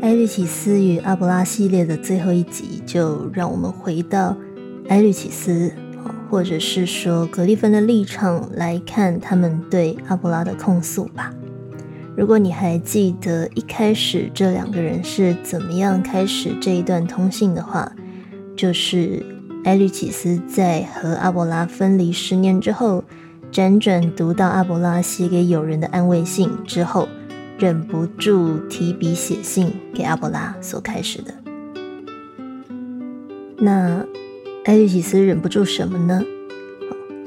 埃律启斯与阿伯拉系列的最后一集，就让我们回到埃律启斯，或者是说格利芬的立场来看他们对阿伯拉的控诉吧。如果你还记得一开始这两个人是怎么样开始这一段通信的话，就是埃律启斯在和阿伯拉分离十年之后，辗转读到阿伯拉写给友人的安慰信之后，忍不住提笔写信给阿伯拉所开始的。那埃律启斯忍不住什么呢？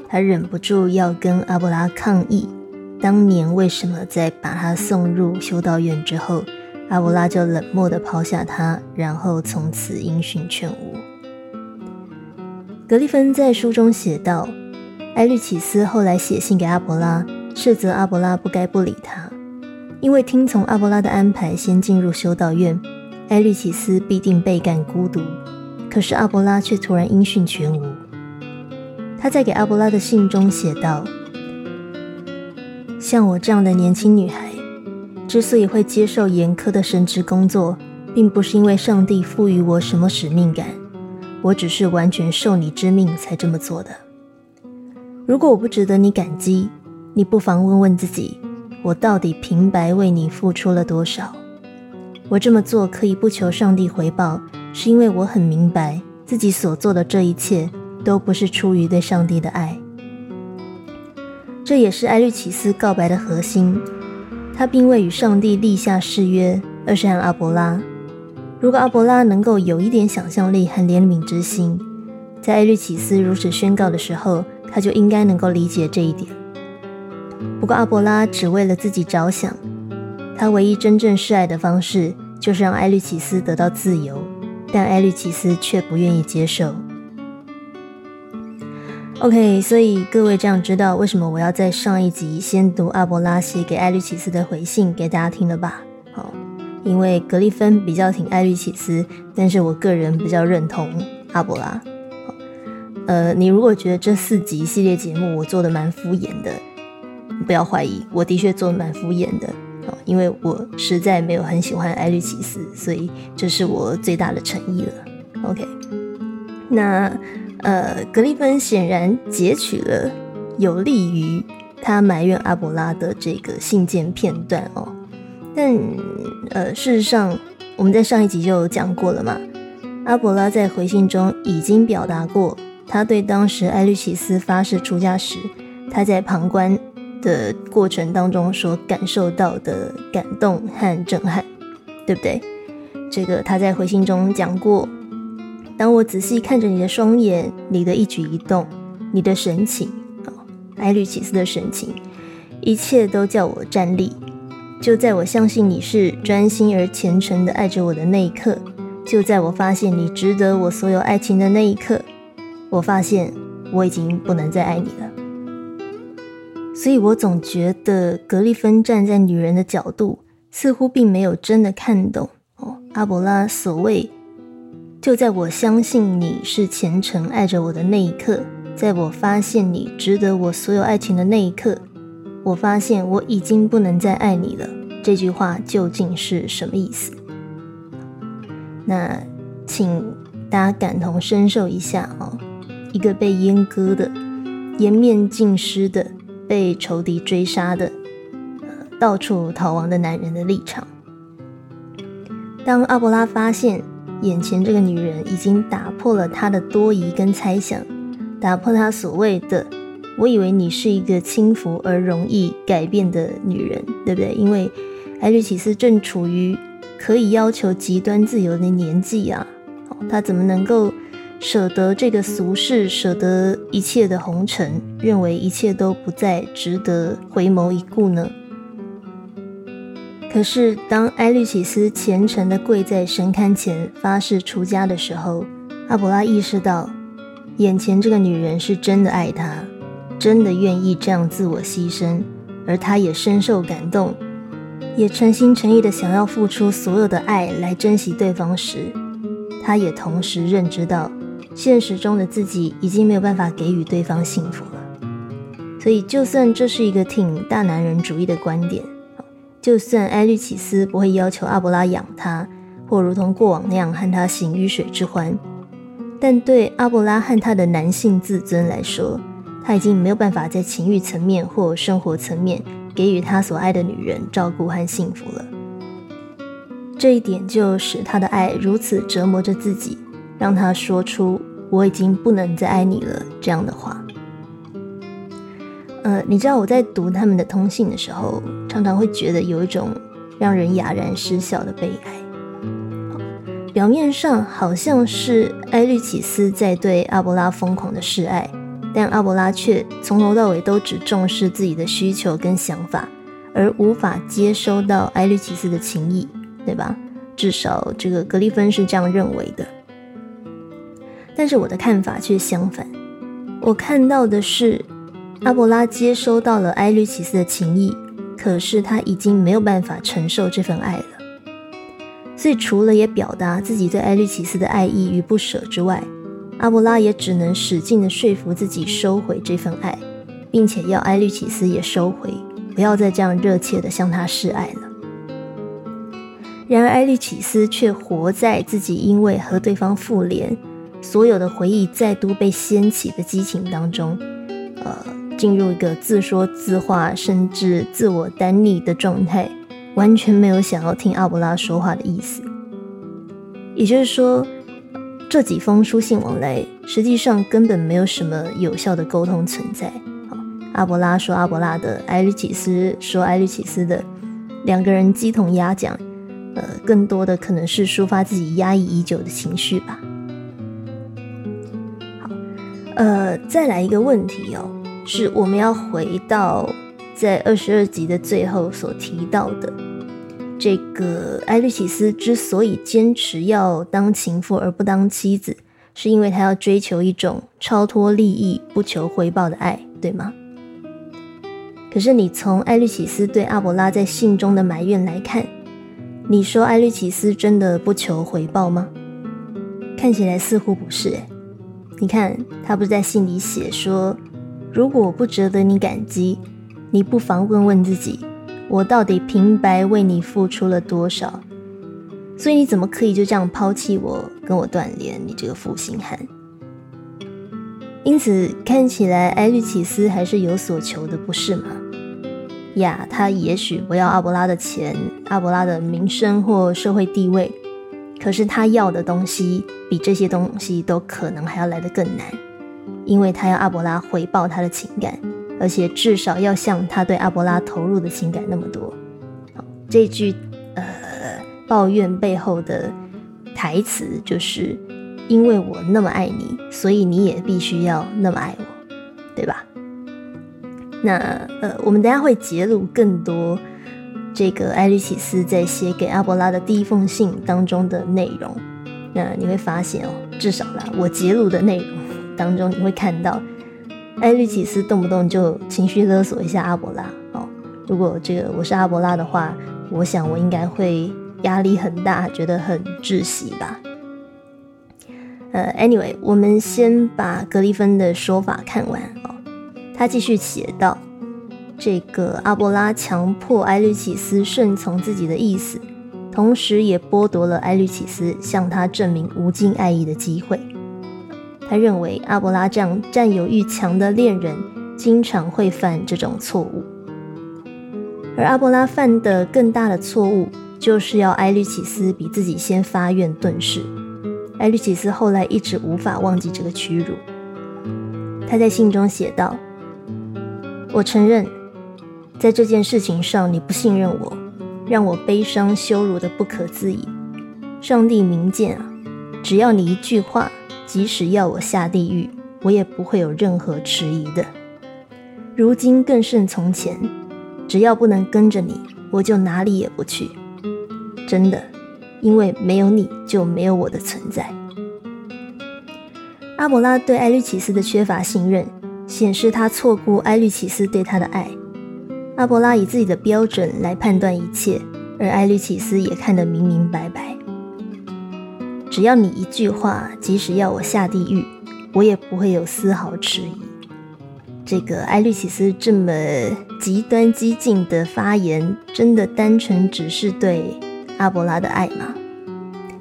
他忍不住要跟阿伯拉抗议。当年为什么在把他送入修道院之后，阿伯拉就冷漠地抛下他，然后从此音讯全无？格里芬在书中写道：“埃律奇斯后来写信给阿伯拉，斥责阿伯拉不该不理他，因为听从阿波拉的安排先进入修道院，埃律奇斯必定倍感孤独。可是阿伯拉却突然音讯全无。”他在给阿伯拉的信中写道。像我这样的年轻女孩，之所以会接受严苛的神职工作，并不是因为上帝赋予我什么使命感，我只是完全受你之命才这么做的。如果我不值得你感激，你不妨问问自己，我到底平白为你付出了多少？我这么做可以不求上帝回报，是因为我很明白自己所做的这一切都不是出于对上帝的爱。这也是埃律奇斯告白的核心。他并未与上帝立下誓约，而是和阿伯拉。如果阿伯拉能够有一点想象力和怜悯之心，在埃律奇斯如此宣告的时候，他就应该能够理解这一点。不过阿伯拉只为了自己着想，他唯一真正示爱的方式就是让艾律启斯得到自由，但艾律启斯却不愿意接受。OK，所以各位这样知道为什么我要在上一集先读阿伯拉写给艾律启斯的回信给大家听了吧？好，因为格里芬比较挺艾律启斯，但是我个人比较认同阿伯拉。呃，你如果觉得这四集系列节目我做的蛮敷衍的，不要怀疑，我的确做的蛮敷衍的。啊，因为我实在没有很喜欢艾律奇斯，所以这是我最大的诚意了。OK，那。呃，格利芬显然截取了有利于他埋怨阿伯拉的这个信件片段哦，但呃，事实上我们在上一集就讲过了嘛，阿伯拉在回信中已经表达过他对当时艾律奇斯发誓出家时，他在旁观的过程当中所感受到的感动和震撼，对不对？这个他在回信中讲过。当我仔细看着你的双眼，你的一举一动，你的神情，啊，埃律启斯的神情，一切都叫我站立。就在我相信你是专心而虔诚的爱着我的那一刻，就在我发现你值得我所有爱情的那一刻，我发现我已经不能再爱你了。所以我总觉得格利芬站在女人的角度，似乎并没有真的看懂哦，阿伯拉所谓。就在我相信你是虔诚爱着我的那一刻，在我发现你值得我所有爱情的那一刻，我发现我已经不能再爱你了。这句话究竟是什么意思？那请大家感同身受一下哦，一个被阉割的、颜面尽失的、被仇敌追杀的、呃到处逃亡的男人的立场。当阿伯拉发现。眼前这个女人已经打破了他的多疑跟猜想，打破他所谓的“我以为你是一个轻浮而容易改变的女人”，对不对？因为艾瑞奇斯正处于可以要求极端自由的年纪啊，他怎么能够舍得这个俗世，舍得一切的红尘，认为一切都不再值得回眸一顾呢？可是，当埃律启斯虔诚地跪在神龛前发誓出家的时候，阿伯拉意识到，眼前这个女人是真的爱他，真的愿意这样自我牺牲，而他也深受感动，也诚心诚意地想要付出所有的爱来珍惜对方时，他也同时认知到，现实中的自己已经没有办法给予对方幸福了。所以，就算这是一个挺大男人主义的观点。就算埃律启斯不会要求阿伯拉养他，或如同过往那样和他行鱼水之欢。但对阿伯拉和他的男性自尊来说，他已经没有办法在情欲层面或生活层面给予他所爱的女人照顾和幸福了。这一点就使他的爱如此折磨着自己，让他说出“我已经不能再爱你了”这样的话。呃，你知道我在读他们的通信的时候，常常会觉得有一种让人哑然失笑的悲哀。表面上好像是埃律奇斯在对阿伯拉疯狂的示爱，但阿伯拉却从头到尾都只重视自己的需求跟想法，而无法接收到埃律奇斯的情谊，对吧？至少这个格里芬是这样认为的。但是我的看法却相反，我看到的是阿伯拉接收到了埃律奇斯的情谊，可是他已经没有办法承受这份爱了。所以，除了也表达自己对艾律奇斯的爱意与不舍之外，阿伯拉也只能使劲的说服自己收回这份爱，并且要艾律奇斯也收回，不要再这样热切的向他示爱了。然而，艾律奇斯却活在自己因为和对方复联，所有的回忆再度被掀起的激情当中，呃，进入一个自说自话，甚至自我单立的状态。完全没有想要听阿伯拉说话的意思，也就是说，这几封书信往来实际上根本没有什么有效的沟通存在。阿伯拉说阿伯拉的，埃律启斯说埃律启斯的，两个人鸡同鸭讲，呃，更多的可能是抒发自己压抑已久的情绪吧。呃，再来一个问题哦，是我们要回到。在二十二集的最后所提到的，这个艾律奇斯之所以坚持要当情妇而不当妻子，是因为他要追求一种超脱利益、不求回报的爱，对吗？可是你从艾律奇斯对阿伯拉在信中的埋怨来看，你说艾律奇斯真的不求回报吗？看起来似乎不是。诶，你看他不是在信里写说，如果不值得你感激。你不妨问问自己，我到底平白为你付出了多少？所以你怎么可以就这样抛弃我，跟我断联？你这个负心汉！因此看起来埃律奇斯还是有所求的，不是吗？呀，他也许不要阿伯拉的钱、阿伯拉的名声或社会地位，可是他要的东西比这些东西都可能还要来得更难，因为他要阿伯拉回报他的情感。而且至少要像他对阿伯拉投入的情感那么多。这句呃抱怨背后的台词就是：因为我那么爱你，所以你也必须要那么爱我，对吧？那呃，我们等下会揭露更多这个艾律启斯在写给阿伯拉的第一封信当中的内容。那你会发现哦，至少啦，我揭露的内容当中，你会看到。艾律启斯动不动就情绪勒索一下阿伯拉哦。如果这个我是阿伯拉的话，我想我应该会压力很大，觉得很窒息吧。呃，anyway，我们先把格里芬的说法看完哦。他继续写道：这个阿伯拉强迫埃律启斯顺从自己的意思，同时也剥夺了埃律启斯向他证明无尽爱意的机会。他认为阿伯拉这样占有欲强的恋人，经常会犯这种错误。而阿伯拉犯的更大的错误，就是要埃律启斯比自己先发愿顿世。埃律启斯后来一直无法忘记这个屈辱。他在信中写道：“我承认，在这件事情上你不信任我，让我悲伤羞辱的不可自已。上帝明鉴啊，只要你一句话。”即使要我下地狱，我也不会有任何迟疑的。如今更胜从前，只要不能跟着你，我就哪里也不去。真的，因为没有你就没有我的存在。阿伯拉对埃律奇斯的缺乏信任，显示他错估埃律奇斯对他的爱。阿伯拉以自己的标准来判断一切，而埃律启斯也看得明明白白。只要你一句话，即使要我下地狱，我也不会有丝毫迟疑。这个埃律启斯这么极端激进的发言，真的单纯只是对阿伯拉的爱吗？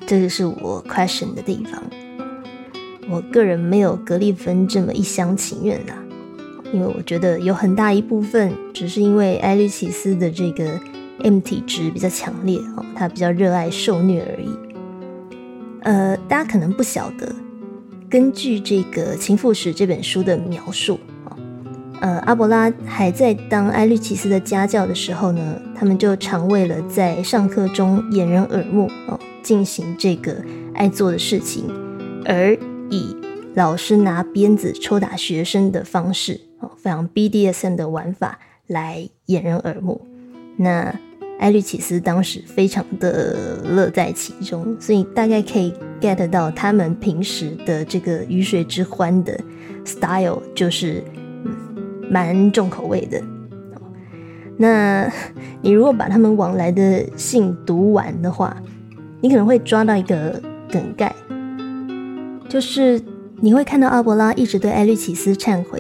这就是我 question 的地方。我个人没有格利芬这么一厢情愿啦，因为我觉得有很大一部分只是因为艾律奇斯的这个 M 体质比较强烈哦，他比较热爱受虐而已。呃，大家可能不晓得，根据这个《情妇史》这本书的描述。呃，阿伯拉还在当艾律奇斯的家教的时候呢，他们就常为了在上课中掩人耳目哦，进行这个爱做的事情，而以老师拿鞭子抽打学生的方式，非常 BDSM 的玩法来掩人耳目。那艾律奇斯当时非常的乐在其中，所以大概可以 get 到他们平时的这个鱼水之欢的 style 就是。蛮重口味的，那你如果把他们往来的信读完的话，你可能会抓到一个梗概，就是你会看到阿伯拉一直对艾律奇斯忏悔，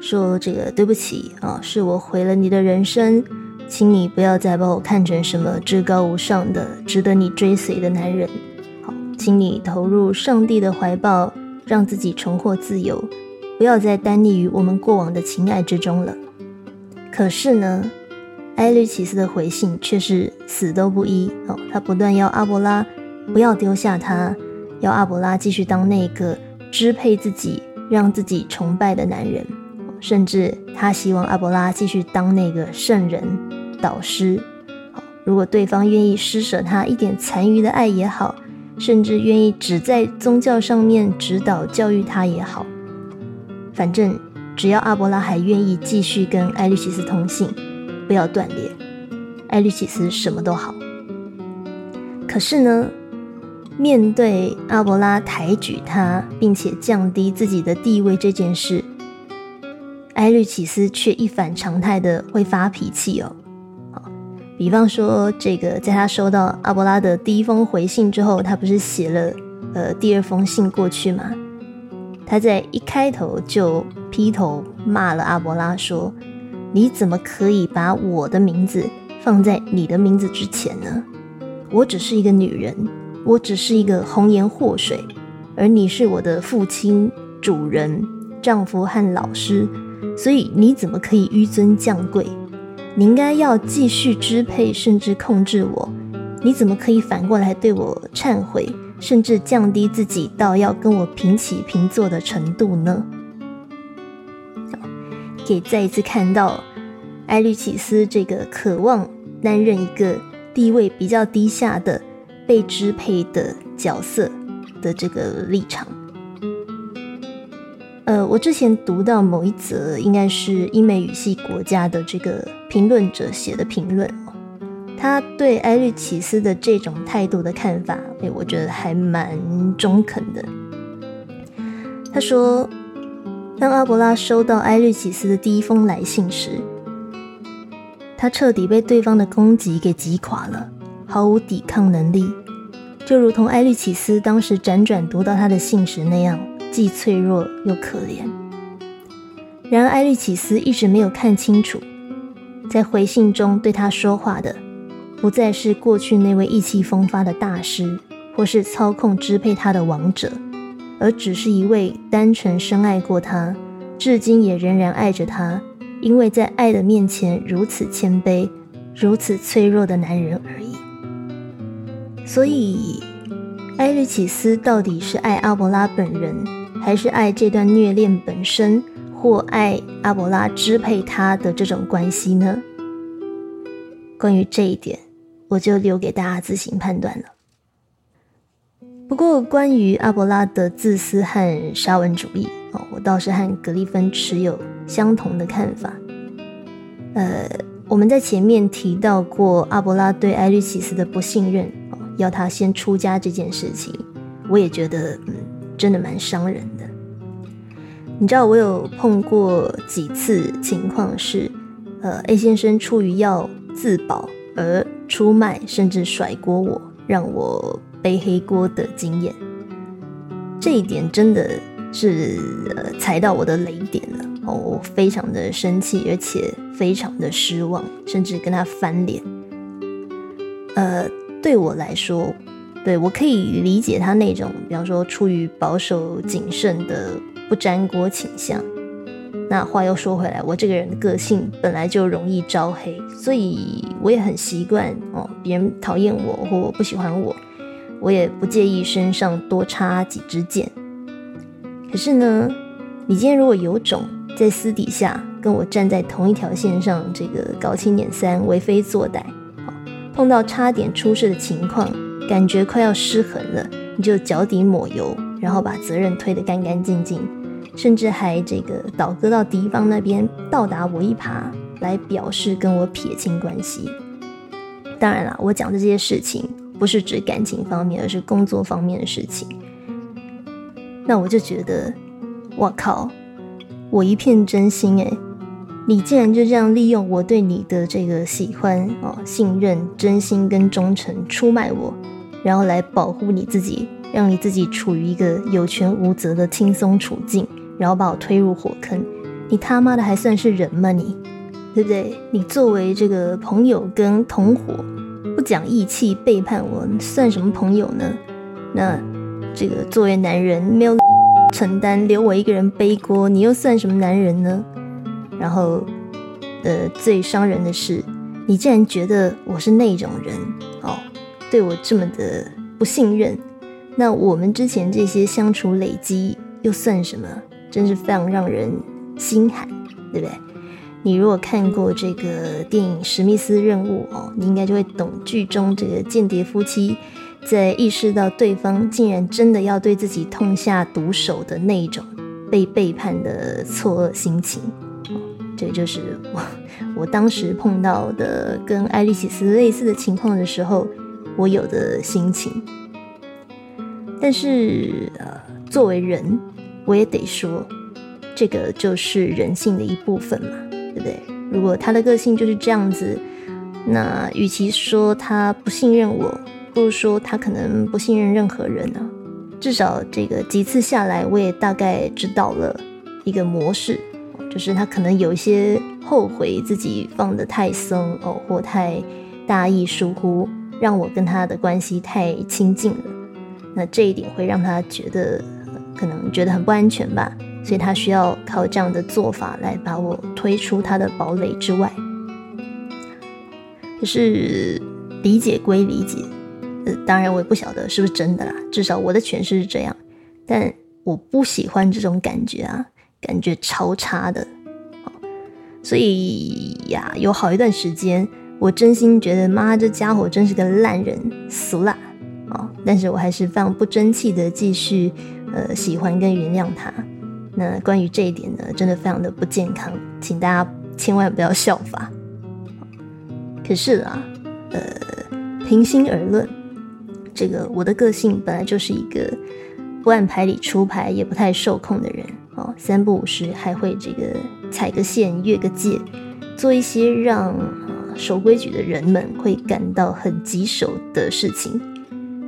说这个对不起啊，是我毁了你的人生，请你不要再把我看成什么至高无上的、值得你追随的男人，好，请你投入上帝的怀抱，让自己重获自由。不要再单溺于我们过往的情爱之中了。可是呢，艾律奇斯的回信却是死都不依哦。他不断要阿伯拉不要丢下他，要阿伯拉继续当那个支配自己、让自己崇拜的男人，甚至他希望阿伯拉继续当那个圣人、导师。好如果对方愿意施舍他一点残余的爱也好，甚至愿意只在宗教上面指导教育他也好。反正只要阿伯拉还愿意继续跟艾律奇斯通信，不要断裂，艾律奇斯什么都好。可是呢，面对阿伯拉抬举他，并且降低自己的地位这件事，艾律奇斯却一反常态的会发脾气哦。比方说这个，在他收到阿伯拉的第一封回信之后，他不是写了呃第二封信过去吗？他在一开头就劈头骂了阿伯拉，说：“你怎么可以把我的名字放在你的名字之前呢？我只是一个女人，我只是一个红颜祸水，而你是我的父亲、主人、丈夫和老师，所以你怎么可以纡尊降贵？你应该要继续支配甚至控制我，你怎么可以反过来对我忏悔？”甚至降低自己到要跟我平起平坐的程度呢？可以再一次看到艾律奇斯这个渴望担任一个地位比较低下的被支配的角色的这个立场。呃，我之前读到某一则，应该是英美语系国家的这个评论者写的评论。他对艾律奇斯的这种态度的看法，哎，我觉得还蛮中肯的。他说，当阿伯拉收到艾律奇斯的第一封来信时，他彻底被对方的攻击给击垮了，毫无抵抗能力，就如同艾律奇斯当时辗转读到他的信时那样，既脆弱又可怜。然而，艾律奇斯一直没有看清楚，在回信中对他说话的。不再是过去那位意气风发的大师，或是操控支配他的王者，而只是一位单纯深爱过他，至今也仍然爱着他，因为在爱的面前如此谦卑、如此脆弱的男人而已。所以，埃律启斯到底是爱阿伯拉本人，还是爱这段虐恋本身，或爱阿伯拉支配他的这种关系呢？关于这一点。我就留给大家自行判断了。不过，关于阿伯拉的自私和沙文主义哦，我倒是和格里芬持有相同的看法。呃，我们在前面提到过阿伯拉对艾律奇斯的不信任，要他先出家这件事情，我也觉得嗯，真的蛮伤人的。你知道，我有碰过几次情况是，呃，A 先生出于要自保而。出卖甚至甩锅我，让我背黑锅的经验，这一点真的是踩到我的雷点了哦，我非常的生气，而且非常的失望，甚至跟他翻脸。呃，对我来说，对我可以理解他那种，比方说出于保守谨慎的不沾锅倾向。那话又说回来，我这个人的个性本来就容易招黑，所以我也很习惯哦，别人讨厌我或不喜欢我，我也不介意身上多插几支箭。可是呢，你今天如果有种在私底下跟我站在同一条线上，这个搞清点三、为非作歹，碰到差点出事的情况。感觉快要失衡了，你就脚底抹油，然后把责任推得干干净净，甚至还这个倒戈到敌方那边，倒打我一耙，来表示跟我撇清关系。当然了，我讲的这些事情不是指感情方面，而是工作方面的事情。那我就觉得，我靠，我一片真心诶，你竟然就这样利用我对你的这个喜欢哦、信任、真心跟忠诚，出卖我。然后来保护你自己，让你自己处于一个有权无责的轻松处境，然后把我推入火坑。你他妈的还算是人吗？你，对不对？你作为这个朋友跟同伙，不讲义气，背叛我，算什么朋友呢？那这个作为男人，没有承担，留我一个人背锅，你又算什么男人呢？然后，呃，最伤人的是，你竟然觉得我是那种人哦。对我这么的不信任，那我们之前这些相处累积又算什么？真是非常让人心寒，对不对？你如果看过这个电影《史密斯任务》哦，你应该就会懂剧中这个间谍夫妻在意识到对方竟然真的要对自己痛下毒手的那一种被背叛的错愕心情。这就是我 我当时碰到的跟爱丽丝类似的情况的时候。我有的心情，但是呃，作为人，我也得说，这个就是人性的一部分嘛，对不对？如果他的个性就是这样子，那与其说他不信任我，不如说他可能不信任任何人呢。至少这个几次下来，我也大概知道了一个模式，就是他可能有一些后悔自己放得太松哦，或太大意疏忽。让我跟他的关系太亲近了，那这一点会让他觉得可能觉得很不安全吧，所以他需要靠这样的做法来把我推出他的堡垒之外。可是理解归理解，呃，当然我也不晓得是不是真的啦，至少我的诠释是这样。但我不喜欢这种感觉啊，感觉超差的。所以呀，有好一段时间。我真心觉得，妈，这家伙真是个烂人，俗啦，哦！但是我还是非常不争气的继续，呃，喜欢跟原谅他。那关于这一点呢，真的非常的不健康，请大家千万不要效法。可是啊，呃，平心而论，这个我的个性本来就是一个不按牌理出牌，也不太受控的人哦，三不五时还会这个踩个线、越个界，做一些让。守规矩的人们会感到很棘手的事情，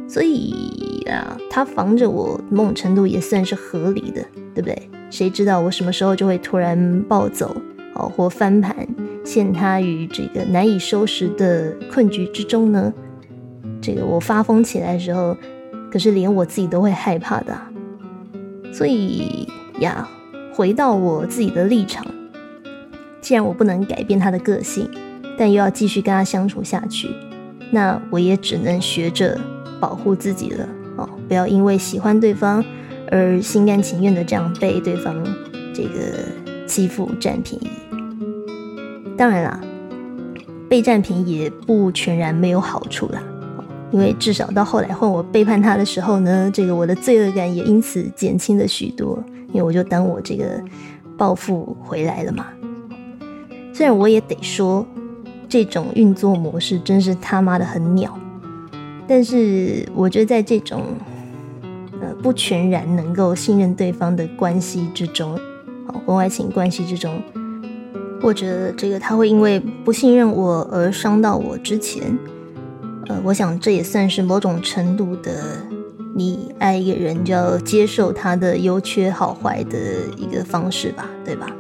所以啊，他防着我某种程度也算是合理的，对不对？谁知道我什么时候就会突然暴走哦，或翻盘，陷他于这个难以收拾的困局之中呢？这个我发疯起来的时候，可是连我自己都会害怕的。所以呀，回到我自己的立场，既然我不能改变他的个性。但又要继续跟他相处下去，那我也只能学着保护自己了哦，不要因为喜欢对方而心甘情愿的这样被对方这个欺负占便宜。当然啦，被占便宜也不全然没有好处啦，因为至少到后来换我背叛他的时候呢，这个我的罪恶感也因此减轻了许多，因为我就当我这个报复回来了嘛。虽然我也得说。这种运作模式真是他妈的很鸟，但是我觉得在这种呃不全然能够信任对方的关系之中，啊婚外情关系之中，或者这个他会因为不信任我而伤到我之前，呃，我想这也算是某种程度的，你爱一个人就要接受他的优缺好坏的一个方式吧，对吧？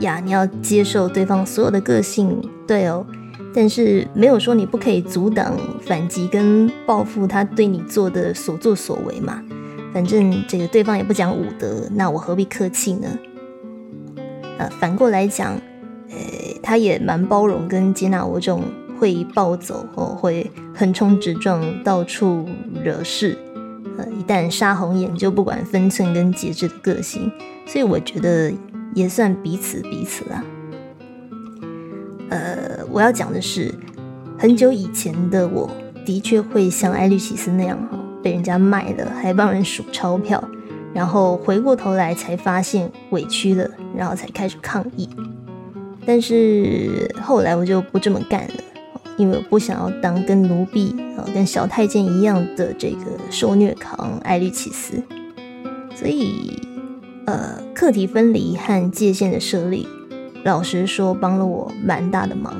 呀，你要接受对方所有的个性，对哦。但是没有说你不可以阻挡反击跟报复他对你做的所作所为嘛。反正这个对方也不讲武德，那我何必客气呢？呃，反过来讲，呃，他也蛮包容跟接纳我这种会暴走哦，会横冲直撞、到处惹事，呃，一旦杀红眼就不管分寸跟节制的个性，所以我觉得也算彼此彼此啊。呃，我要讲的是，很久以前的我的确会像艾律奇斯那样哈，被人家卖了，还帮人数钞票。然后回过头来才发现委屈了，然后才开始抗议。但是后来我就不这么干了，因为我不想要当跟奴婢啊、跟小太监一样的这个受虐狂艾律奇斯。所以，呃，课题分离和界限的设立，老实说帮了我蛮大的忙，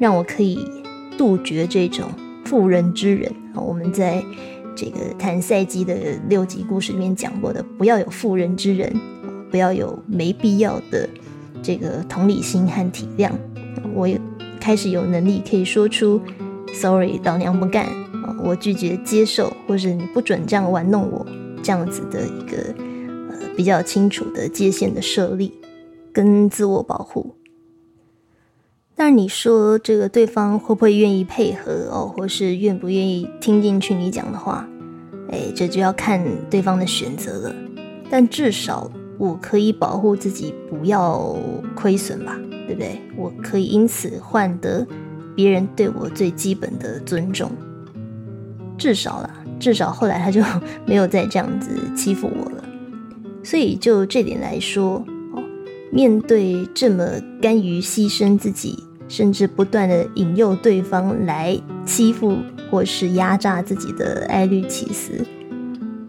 让我可以杜绝这种妇人之仁。我们在。这个谈赛季的六集故事里面讲过的，不要有妇人之仁，不要有没必要的这个同理心和体谅。我也开始有能力可以说出 “sorry，老娘不干”，我拒绝接受，或者你不准这样玩弄我，这样子的一个比较清楚的界限的设立跟自我保护。但你说这个对方会不会愿意配合哦，或是愿不愿意听进去你讲的话？哎，这就要看对方的选择了。但至少我可以保护自己不要亏损吧，对不对？我可以因此换得别人对我最基本的尊重。至少啦，至少后来他就没有再这样子欺负我了。所以就这点来说。哦面对这么甘于牺牲自己，甚至不断的引诱对方来欺负或是压榨自己的艾律奇斯，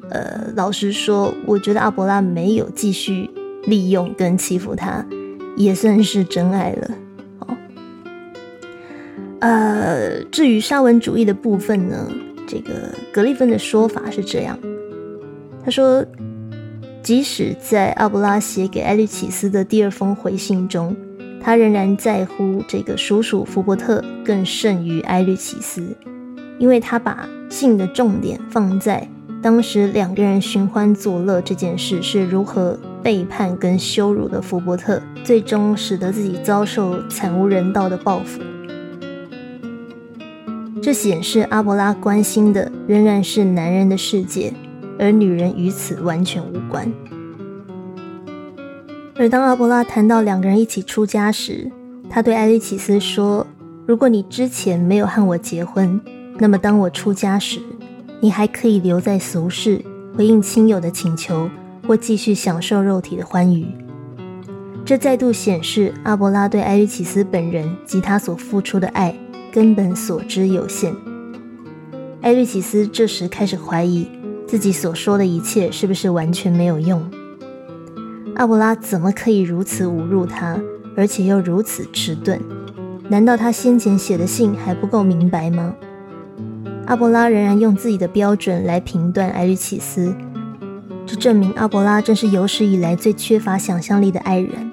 呃，老实说，我觉得阿伯拉没有继续利用跟欺负他，也算是真爱了。哦，呃，至于沙文主义的部分呢，这个格利芬的说法是这样，他说。即使在阿布拉写给艾律奇斯的第二封回信中，他仍然在乎这个叔叔福伯特更胜于艾律奇斯，因为他把信的重点放在当时两个人寻欢作乐这件事是如何背叛跟羞辱的福伯特，最终使得自己遭受惨无人道的报复。这显示阿伯拉关心的仍然是男人的世界。而女人与此完全无关。而当阿波拉谈到两个人一起出家时，他对艾利奇斯说：“如果你之前没有和我结婚，那么当我出家时，你还可以留在俗世，回应亲友的请求，或继续享受肉体的欢愉。”这再度显示阿波拉对艾利奇斯本人及他所付出的爱根本所知有限。艾利奇斯这时开始怀疑。自己所说的一切是不是完全没有用？阿布拉怎么可以如此侮辱他，而且又如此迟钝？难道他先前写的信还不够明白吗？阿伯拉仍然用自己的标准来评断艾律奇斯，这证明阿伯拉正是有史以来最缺乏想象力的爱人。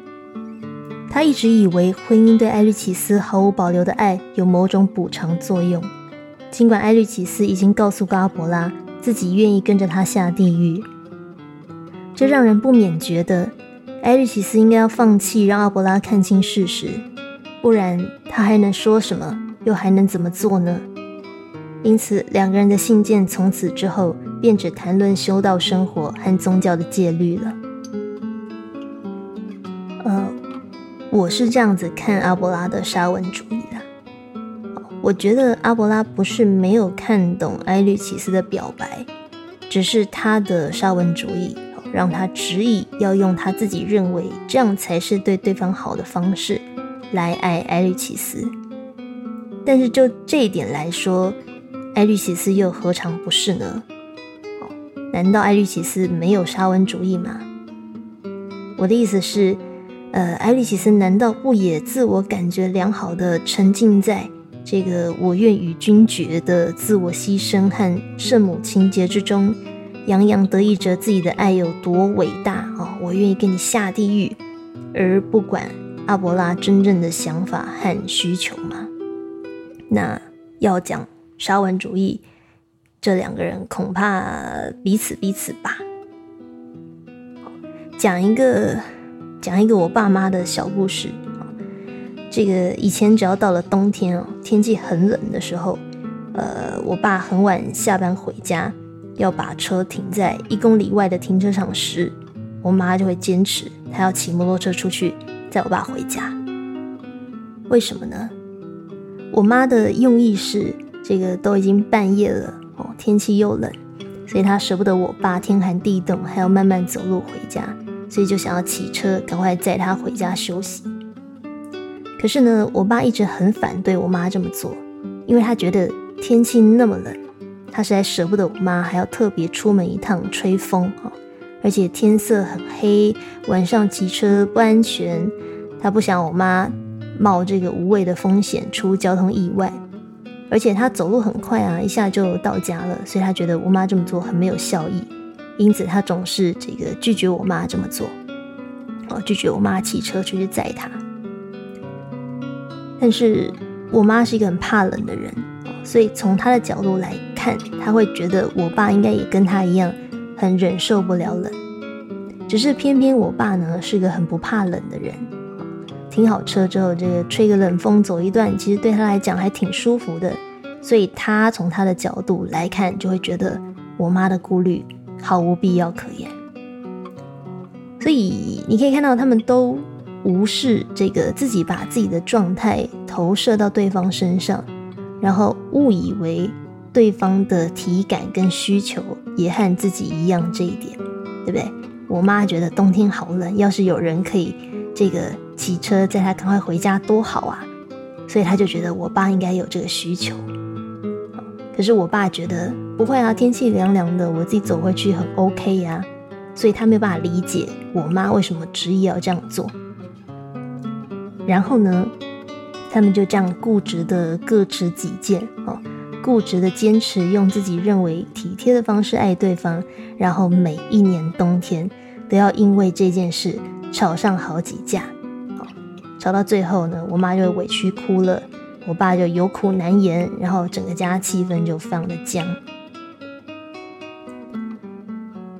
他一直以为婚姻对艾律奇斯毫无保留的爱有某种补偿作用，尽管艾律奇斯已经告诉过阿伯拉。自己愿意跟着他下地狱，这让人不免觉得艾律奇斯应该要放弃，让阿伯拉看清事实，不然他还能说什么，又还能怎么做呢？因此，两个人的信件从此之后便只谈论修道生活和宗教的戒律了。呃，我是这样子看阿伯拉的沙文主义的。我觉得阿伯拉不是没有看懂埃律奇斯的表白，只是他的沙文主义让他执意要用他自己认为这样才是对对方好的方式来爱埃律奇斯。但是就这一点来说，埃律奇斯又何尝不是呢？难道埃律奇斯没有沙文主义吗？我的意思是，呃，埃律奇斯难道不也自我感觉良好的沉浸在？这个我愿与君绝的自我牺牲和圣母情节之中，洋洋得意着自己的爱有多伟大啊！我愿意跟你下地狱，而不管阿伯拉真正的想法和需求吗？那要讲沙文主义，这两个人恐怕彼此彼此吧。讲一个讲一个我爸妈的小故事这个以前只要到了冬天哦，天气很冷的时候，呃，我爸很晚下班回家，要把车停在一公里外的停车场时，我妈就会坚持她要骑摩托车出去载我爸回家。为什么呢？我妈的用意是，这个都已经半夜了哦，天气又冷，所以她舍不得我爸天寒地冻还要慢慢走路回家。所以就想要骑车赶快载他回家休息。可是呢，我爸一直很反对我妈这么做，因为他觉得天气那么冷，他实在舍不得我妈还要特别出门一趟吹风啊，而且天色很黑，晚上骑车不安全，他不想我妈冒这个无谓的风险出交通意外。而且他走路很快啊，一下就到家了，所以他觉得我妈这么做很没有效益。因此，他总是这个拒绝我妈这么做，哦，拒绝我妈骑车出去载他。但是我妈是一个很怕冷的人，所以从她的角度来看，她会觉得我爸应该也跟她一样，很忍受不了冷。只是偏偏我爸呢是个很不怕冷的人，停好车之后，这个吹个冷风走一段，其实对他来讲还挺舒服的。所以他从他的角度来看，就会觉得我妈的顾虑。毫无必要可言，所以你可以看到，他们都无视这个自己把自己的状态投射到对方身上，然后误以为对方的体感跟需求也和自己一样这一点，对不对？我妈觉得冬天好冷，要是有人可以这个骑车载她赶快回家多好啊，所以她就觉得我爸应该有这个需求。可是我爸觉得不会啊，天气凉凉的，我自己走回去很 OK 呀，所以他没有办法理解我妈为什么执意要这样做。然后呢，他们就这样固执的各持己见哦，固执的坚持用自己认为体贴的方式爱对方，然后每一年冬天都要因为这件事吵上好几架，哦，吵到最后呢，我妈就委屈哭了。我爸就有苦难言，然后整个家气氛就非常的僵。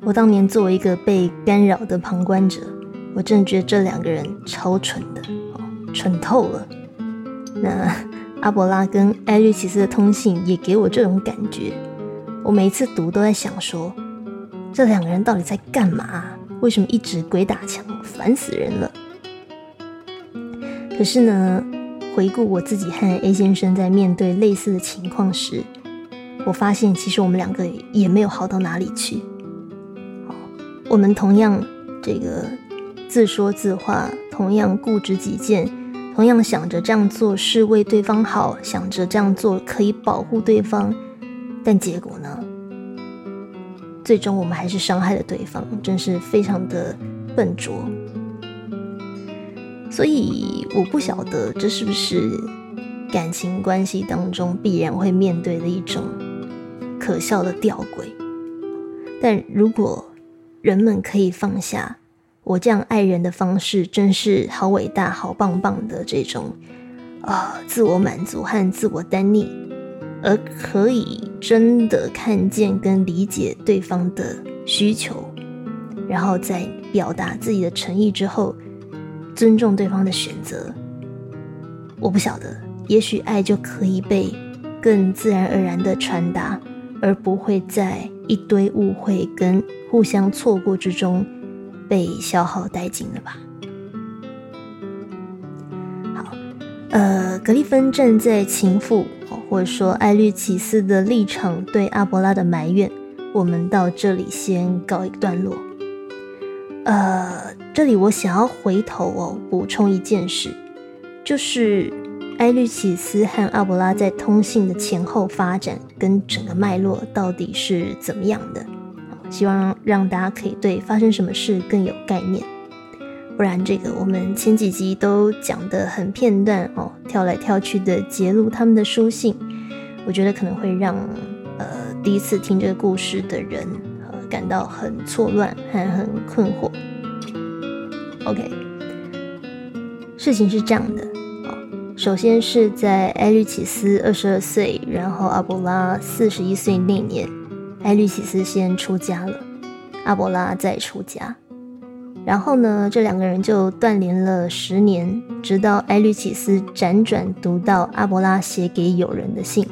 我当年作为一个被干扰的旁观者，我真的觉得这两个人超蠢的，蠢透了。那阿伯拉跟艾瑞奇斯的通信也给我这种感觉。我每一次读都在想说，这两个人到底在干嘛？为什么一直鬼打墙？烦死人了。可是呢？回顾我自己和 A 先生在面对类似的情况时，我发现其实我们两个也没有好到哪里去。我们同样这个自说自话，同样固执己见，同样想着这样做是为对方好，想着这样做可以保护对方，但结果呢？最终我们还是伤害了对方，真是非常的笨拙。所以我不晓得这是不是感情关系当中必然会面对的一种可笑的吊诡。但如果人们可以放下我这样爱人的方式，真是好伟大、好棒棒的这种啊自我满足和自我单立，而可以真的看见跟理解对方的需求，然后在表达自己的诚意之后。尊重对方的选择，我不晓得，也许爱就可以被更自然而然的传达，而不会在一堆误会跟互相错过之中被消耗殆尽了吧。好，呃，格里芬站在情妇或者说艾律奇斯的立场对阿伯拉的埋怨，我们到这里先告一段落。呃，这里我想要回头哦，补充一件事，就是埃律奇斯和阿伯拉在通信的前后发展跟整个脉络到底是怎么样的？希望让大家可以对发生什么事更有概念。不然这个我们前几集都讲的很片段哦，跳来跳去的揭露他们的书信，我觉得可能会让呃第一次听这个故事的人呃。感到很错乱还很困惑。OK，事情是这样的啊，首先是在艾律启斯二十二岁，然后阿波拉四十一岁那年，埃律启斯先出家了，阿伯拉再出家。然后呢，这两个人就断联了十年，直到埃律启斯辗转读到阿伯拉写给友人的信，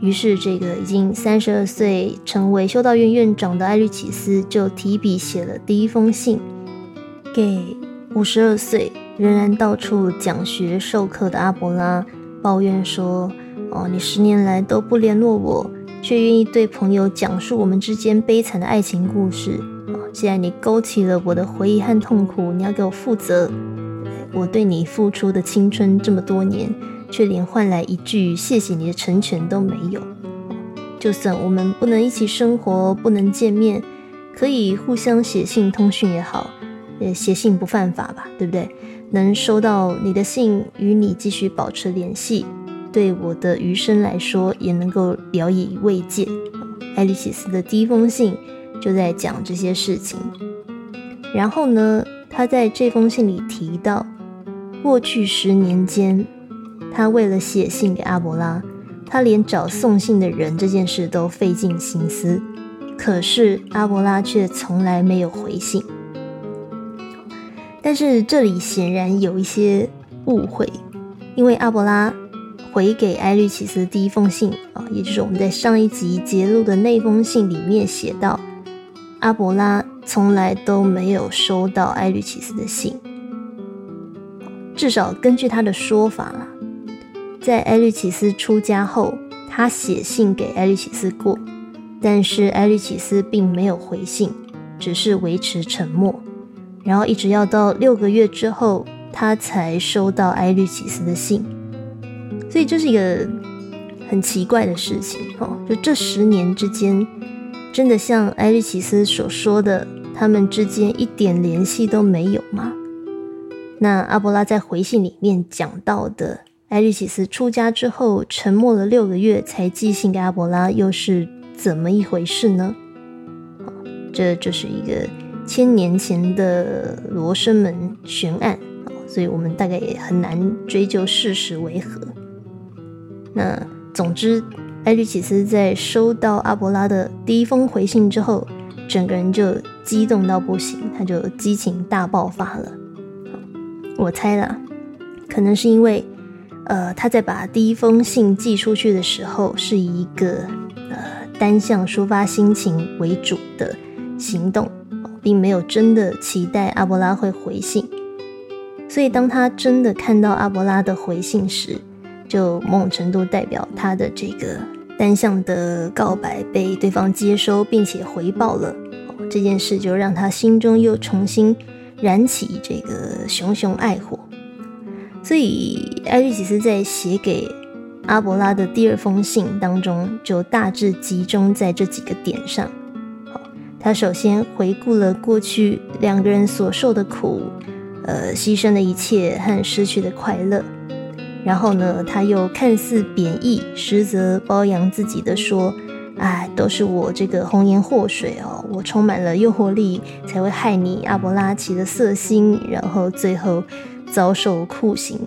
于是这个已经三十二岁，成为修道院院长的埃律启斯就提笔写了第一封信，给五十二岁。仍然到处讲学授课的阿伯拉抱怨说：“哦，你十年来都不联络我，却愿意对朋友讲述我们之间悲惨的爱情故事。既然你勾起了我的回忆和痛苦，你要给我负责。我对你付出的青春这么多年，却连换来一句谢谢你的成全都没有。就算我们不能一起生活，不能见面，可以互相写信通讯也好，呃，写信不犯法吧，对不对？”能收到你的信，与你继续保持联系，对我的余生来说也能够表以慰藉。艾利西斯的第一封信就在讲这些事情。然后呢，他在这封信里提到，过去十年间，他为了写信给阿伯拉，他连找送信的人这件事都费尽心思，可是阿伯拉却从来没有回信。但是这里显然有一些误会，因为阿伯拉回给埃律启斯的第一封信啊，也就是我们在上一集揭露的那封信里面写到，阿伯拉从来都没有收到埃律启斯的信，至少根据他的说法啦，在埃律启斯出家后，他写信给埃律启斯过，但是埃律启斯并没有回信，只是维持沉默。然后一直要到六个月之后，他才收到埃律启斯的信，所以这是一个很奇怪的事情哦。就这十年之间，真的像埃律启斯所说的，他们之间一点联系都没有吗？那阿波拉在回信里面讲到的，埃律启斯出家之后沉默了六个月才寄信给阿波拉，又是怎么一回事呢？这就是一个。千年前的罗生门悬案所以我们大概也很难追究事实为何。那总之，埃律启斯在收到阿伯拉的第一封回信之后，整个人就激动到不行，他就激情大爆发了。我猜啦，可能是因为，呃，他在把第一封信寄出去的时候，是一个呃单向抒发心情为主的行动。并没有真的期待阿伯拉会回信，所以当他真的看到阿伯拉的回信时，就某种程度代表他的这个单向的告白被对方接收并且回报了。这件事就让他心中又重新燃起这个熊熊爱火。所以艾律吉斯在写给阿伯拉的第二封信当中，就大致集中在这几个点上。好他首先回顾了过去两个人所受的苦，呃，牺牲的一切和失去的快乐。然后呢，他又看似贬义，实则褒扬自己的说：“哎，都是我这个红颜祸水哦，我充满了诱惑力，才会害你阿伯拉奇的色心，然后最后遭受酷刑。”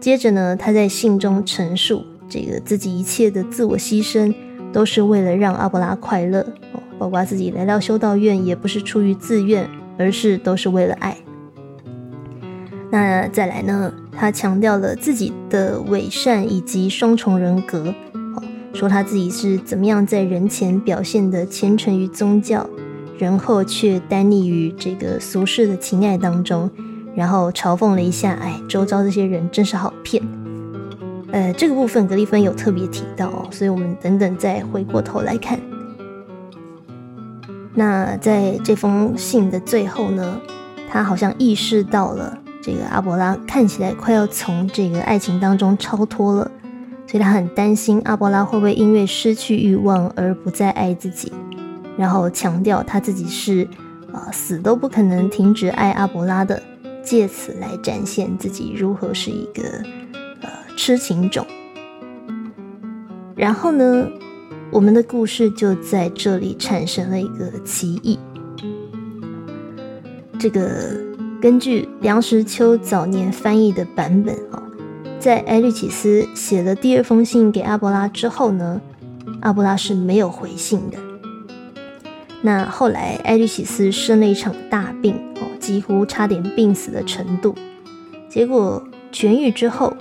接着呢，他在信中陈述这个自己一切的自我牺牲，都是为了让阿伯拉快乐。哦包括自己来到修道院，也不是出于自愿，而是都是为了爱。那再来呢？他强调了自己的伪善以及双重人格，说他自己是怎么样在人前表现的虔诚于宗教，人后却单溺于这个俗世的情爱当中，然后嘲讽了一下，哎，周遭这些人真是好骗。呃，这个部分格里芬有特别提到，所以我们等等再回过头来看。那在这封信的最后呢，他好像意识到了这个阿伯拉看起来快要从这个爱情当中超脱了，所以他很担心阿伯拉会不会因为失去欲望而不再爱自己，然后强调他自己是啊死都不可能停止爱阿伯拉的，借此来展现自己如何是一个呃痴情种。然后呢？我们的故事就在这里产生了一个歧义。这个根据梁实秋早年翻译的版本啊，在埃律启斯写了第二封信给阿伯拉之后呢，阿伯拉是没有回信的。那后来埃律启斯生了一场大病哦，几乎差点病死的程度。结果痊愈之后，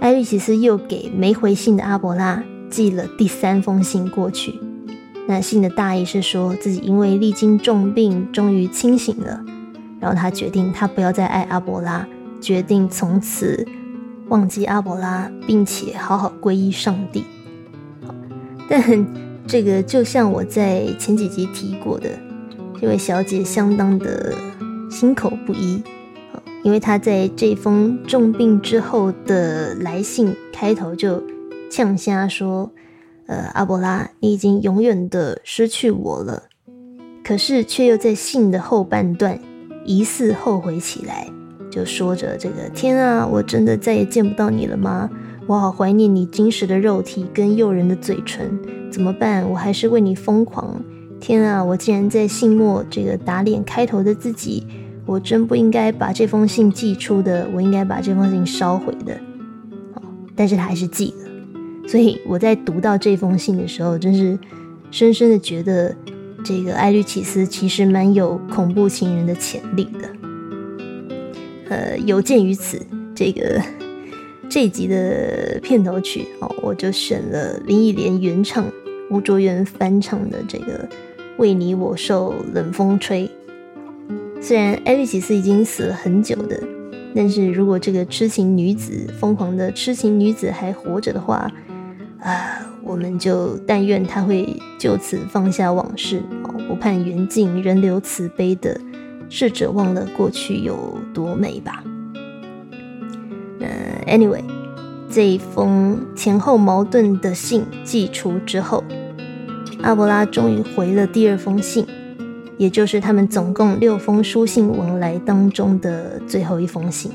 埃律启斯又给没回信的阿伯拉寄了第三封信过去。那信的大意是说自己因为历经重病，终于清醒了，然后他决定他不要再爱阿伯拉，决定从此。忘记阿伯拉，并且好好皈依上帝。但 这个就像我在前几集提过的，这位小姐相当的心口不一因为她在这封重病之后的来信开头就呛瞎说：“呃，阿伯拉，你已经永远的失去我了。”可是却又在信的后半段疑似后悔起来。就说着这个天啊，我真的再也见不到你了吗？我好怀念你晶实的肉体跟诱人的嘴唇，怎么办？我还是为你疯狂。天啊，我竟然在信末这个打脸开头的自己，我真不应该把这封信寄出的，我应该把这封信烧毁的。但是他还是寄了，所以我在读到这封信的时候，真是深深的觉得这个艾律奇斯其实蛮有恐怖情人的潜力的。呃，有鉴于此，这个 这集的片头曲哦，我就选了林忆莲原唱、吴卓源翻唱的这个《为你我受冷风吹》。虽然艾丽奇斯已经死了很久的，但是如果这个痴情女子、疯狂的痴情女子还活着的话，啊，我们就但愿他会就此放下往事哦，不盼缘尽，仍留慈悲的。试着忘了过去有多美吧。那 anyway，这一封前后矛盾的信寄出之后，阿伯拉终于回了第二封信，也就是他们总共六封书信往来当中的最后一封信。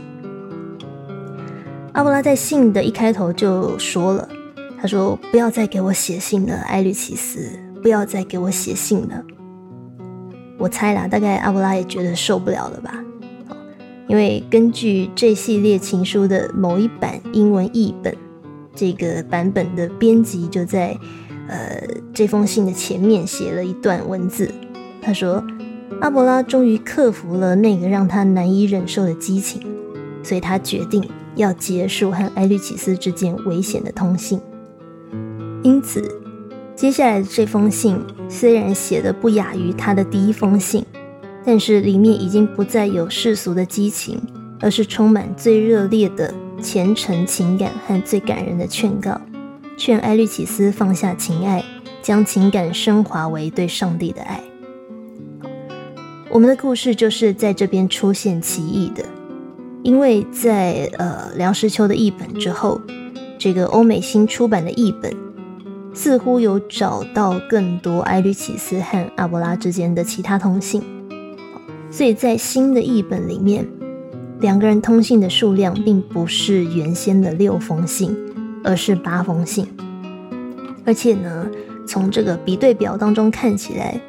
阿伯拉在信的一开头就说了：“他说不要再给我写信了，艾律奇斯，不要再给我写信了。”我猜啦，大概阿布拉也觉得受不了了吧？因为根据这系列情书的某一版英文译本，这个版本的编辑就在呃这封信的前面写了一段文字。他说：“阿伯拉终于克服了那个让他难以忍受的激情，所以他决定要结束和埃律奇斯之间危险的通信。因此。”接下来的这封信虽然写的不亚于他的第一封信，但是里面已经不再有世俗的激情，而是充满最热烈的虔诚情感和最感人的劝告，劝埃律启斯放下情爱，将情感升华为对上帝的爱。我们的故事就是在这边出现歧义的，因为在呃梁实秋的译本之后，这个欧美新出版的译本。似乎有找到更多埃律启斯和阿伯拉之间的其他通信，所以在新的译本里面，两个人通信的数量并不是原先的六封信，而是八封信。而且呢，从这个比对表当中看起来，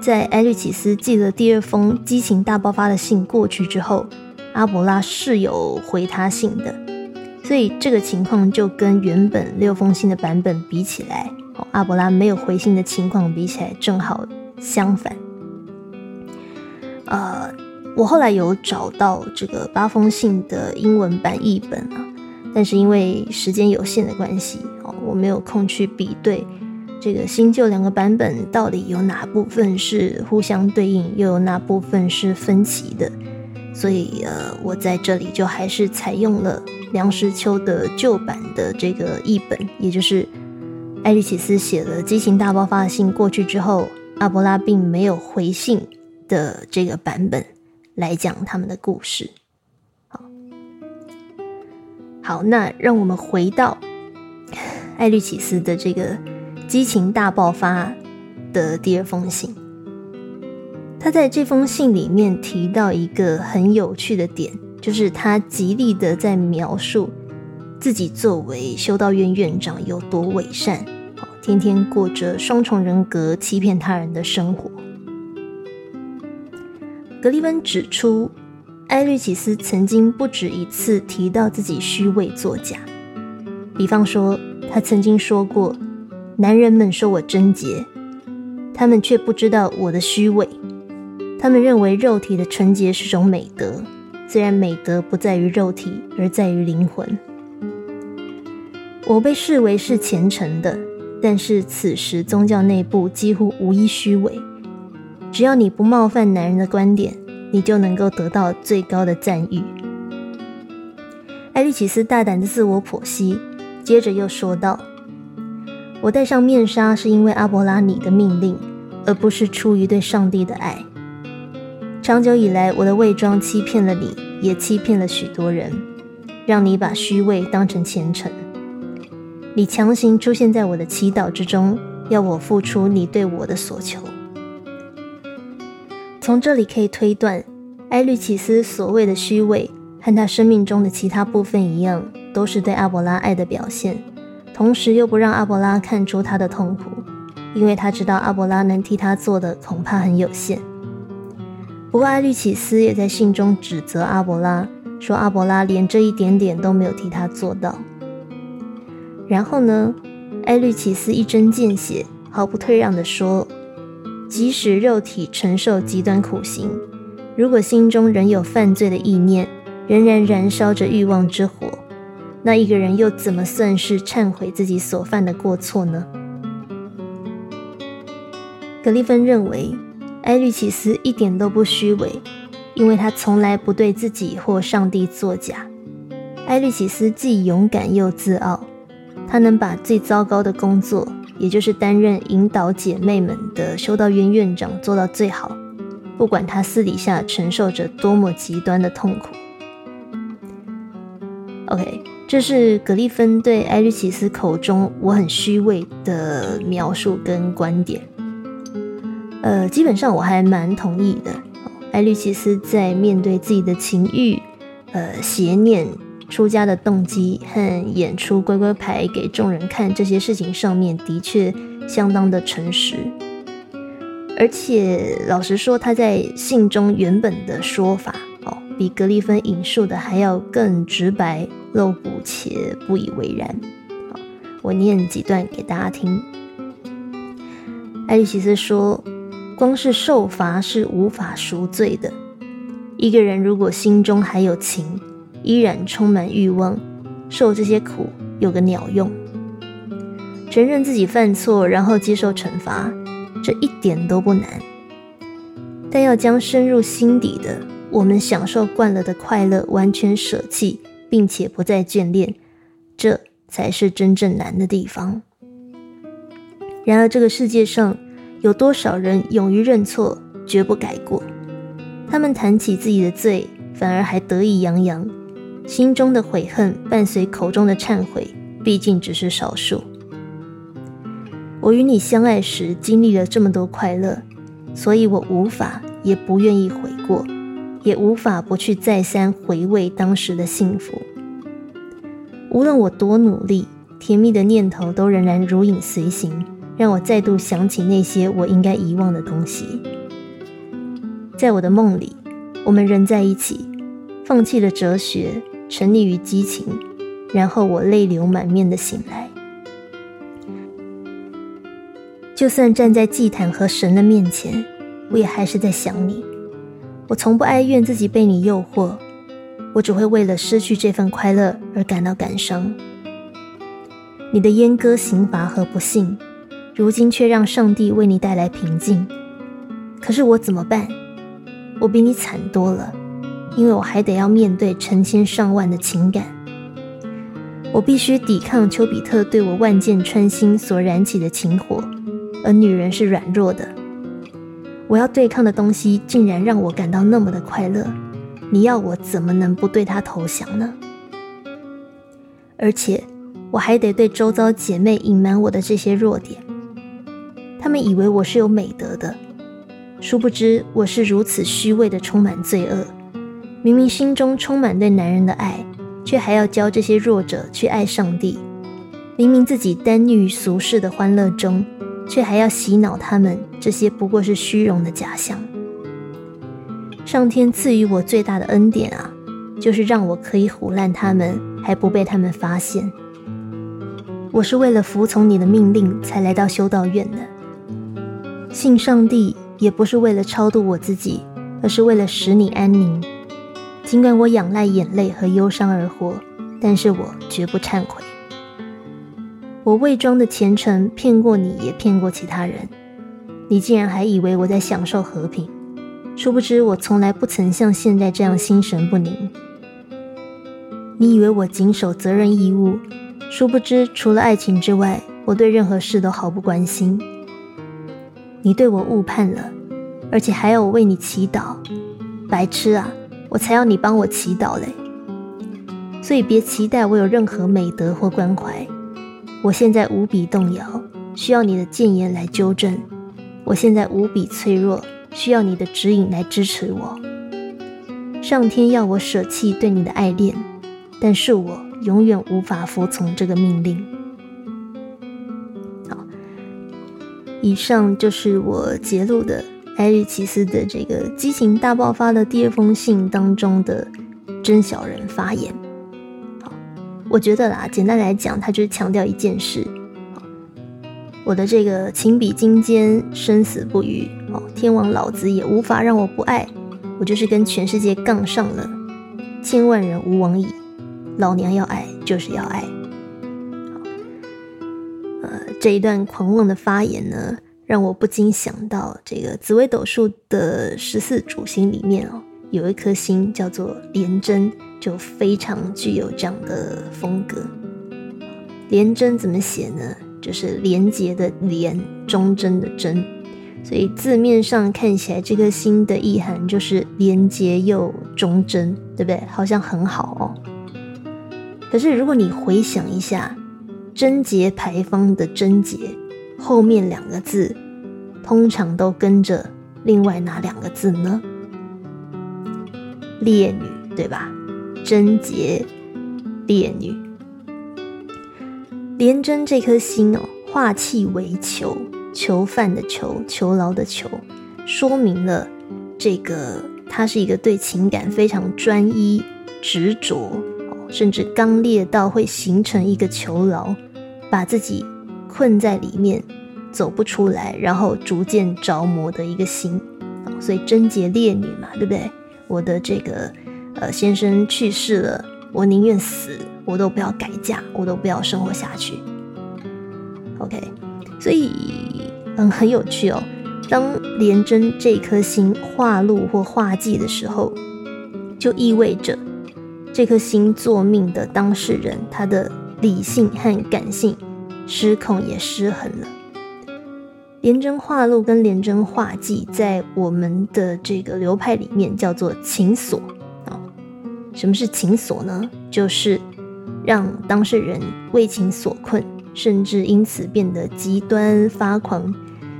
在埃律启斯寄了第二封激情大爆发的信过去之后，阿伯拉是有回他信的。所以这个情况就跟原本六封信的版本比起来，哦阿伯拉没有回信的情况比起来正好相反。呃，我后来有找到这个八封信的英文版译本啊，但是因为时间有限的关系，哦，我没有空去比对这个新旧两个版本到底有哪部分是互相对应，又有哪部分是分歧的。所以呃，我在这里就还是采用了。梁实秋的旧版的这个译本，也就是艾利奇斯写了激情大爆发的信过去之后，阿波拉并没有回信的这个版本来讲他们的故事。好，好，那让我们回到艾利奇斯的这个激情大爆发的第二封信。他在这封信里面提到一个很有趣的点。就是他极力的在描述自己作为修道院院长有多伪善，天天过着双重人格、欺骗他人的生活。格里芬指出，埃律启斯曾经不止一次提到自己虚伪作假，比方说，他曾经说过：“男人们说我贞洁，他们却不知道我的虚伪。他们认为肉体的纯洁是种美德，虽然美德不在于肉体，而在于灵魂。我被视为是虔诚的，但是此时宗教内部几乎无一虚伪。只要你不冒犯男人的观点。”你就能够得到最高的赞誉。艾律启斯大胆的自我剖析，接着又说道：“我戴上面纱是因为阿伯拉你的命令，而不是出于对上帝的爱。长久以来，我的伪装欺骗了你，也欺骗了许多人，让你把虚伪当成虔诚。你强行出现在我的祈祷之中，要我付出你对我的所求。”从这里可以推断，埃律启斯所谓的虚伪，和他生命中的其他部分一样，都是对阿伯拉爱的表现，同时又不让阿伯拉看出他的痛苦，因为他知道阿伯拉能替他做的恐怕很有限。不过，埃律奇斯也在信中指责阿伯拉，说阿伯拉连这一点点都没有替他做到。然后呢，埃律奇斯一针见血、毫不退让地说。即使肉体承受极端苦刑，如果心中仍有犯罪的意念，仍然燃烧着欲望之火，那一个人又怎么算是忏悔自己所犯的过错呢？格利芬认为，埃律奇斯一点都不虚伪，因为他从来不对自己或上帝作假。埃律奇斯既勇敢又自傲，他能把最糟糕的工作。也就是担任引导姐妹们的修道院院长做到最好，不管他私底下承受着多么极端的痛苦。OK，这是格利芬对埃律奇斯口中我很虚伪的描述跟观点。呃，基本上我还蛮同意的。艾律奇斯在面对自己的情欲、呃邪念。出家的动机和演出乖乖牌给众人看这些事情上面的确相当的诚实，而且老实说，他在信中原本的说法哦，比格利芬引述的还要更直白露骨且不以为然。我念几段给大家听。艾利奇斯说：“光是受罚是无法赎罪的。一个人如果心中还有情。”依然充满欲望，受这些苦有个鸟用。承认自己犯错，然后接受惩罚，这一点都不难。但要将深入心底的我们享受惯了的快乐完全舍弃，并且不再眷恋，这才是真正难的地方。然而，这个世界上有多少人勇于认错，绝不改过？他们谈起自己的罪，反而还得意洋洋。心中的悔恨伴随口中的忏悔，毕竟只是少数。我与你相爱时经历了这么多快乐，所以我无法也不愿意悔过，也无法不去再三回味当时的幸福。无论我多努力，甜蜜的念头都仍然如影随形，让我再度想起那些我应该遗忘的东西。在我的梦里，我们仍在一起，放弃了哲学。沉溺于激情，然后我泪流满面的醒来。就算站在祭坛和神的面前，我也还是在想你。我从不哀怨自己被你诱惑，我只会为了失去这份快乐而感到感伤。你的阉割、刑罚和不幸，如今却让上帝为你带来平静。可是我怎么办？我比你惨多了。因为我还得要面对成千上万的情感，我必须抵抗丘比特对我万箭穿心所燃起的情火，而女人是软弱的。我要对抗的东西竟然让我感到那么的快乐，你要我怎么能不对他投降呢？而且我还得对周遭姐妹隐瞒我的这些弱点，他们以为我是有美德的，殊不知我是如此虚伪的，充满罪恶。明明心中充满对男人的爱，却还要教这些弱者去爱上帝；明明自己耽溺于俗世的欢乐中，却还要洗脑他们这些不过是虚荣的假象。上天赐予我最大的恩典啊，就是让我可以唬烂他们，还不被他们发现。我是为了服从你的命令才来到修道院的。信上帝也不是为了超度我自己，而是为了使你安宁。尽管我仰赖眼泪和忧伤而活，但是我绝不忏悔。我伪装的虔诚骗过你，也骗过其他人。你竟然还以为我在享受和平，殊不知我从来不曾像现在这样心神不宁。你以为我谨守责任义务，殊不知除了爱情之外，我对任何事都毫不关心。你对我误判了，而且还要我为你祈祷，白痴啊！我才要你帮我祈祷嘞。所以别期待我有任何美德或关怀。我现在无比动摇，需要你的谏言来纠正；我现在无比脆弱，需要你的指引来支持我。上天要我舍弃对你的爱恋，但是我永远无法服从这个命令。以上就是我揭露的艾瑞奇斯的这个激情大爆发的第二封信当中的真小人发言。好，我觉得啦，简单来讲，他就是强调一件事：我的这个情比金坚，生死不渝。哦，天王老子也无法让我不爱，我就是跟全世界杠上了。千万人无往矣，老娘要爱就是要爱。这一段狂妄的发言呢，让我不禁想到这个紫微斗数的十四主星里面哦，有一颗星叫做廉贞，就非常具有这样的风格。廉贞怎么写呢？就是廉洁的廉，忠贞的贞，所以字面上看起来，这颗星的意涵就是廉洁又忠贞，对不对？好像很好哦。可是如果你回想一下，贞节牌坊的贞节后面两个字，通常都跟着另外哪两个字呢？烈女，对吧？贞节烈女，廉贞这颗心哦，化气为囚，囚犯的囚，囚牢的囚，说明了这个他是一个对情感非常专一、执着，甚至刚烈到会形成一个囚牢。把自己困在里面，走不出来，然后逐渐着魔的一个心，所以贞洁烈女嘛，对不对？我的这个呃先生去世了，我宁愿死，我都不要改嫁，我都不要生活下去。OK，所以嗯很有趣哦。当廉贞这颗心化禄或化忌的时候，就意味着这颗心作命的当事人他的。理性和感性失控也失衡了。廉贞化禄跟廉贞化忌，在我们的这个流派里面叫做情锁啊。什么是情锁呢？就是让当事人为情所困，甚至因此变得极端发狂，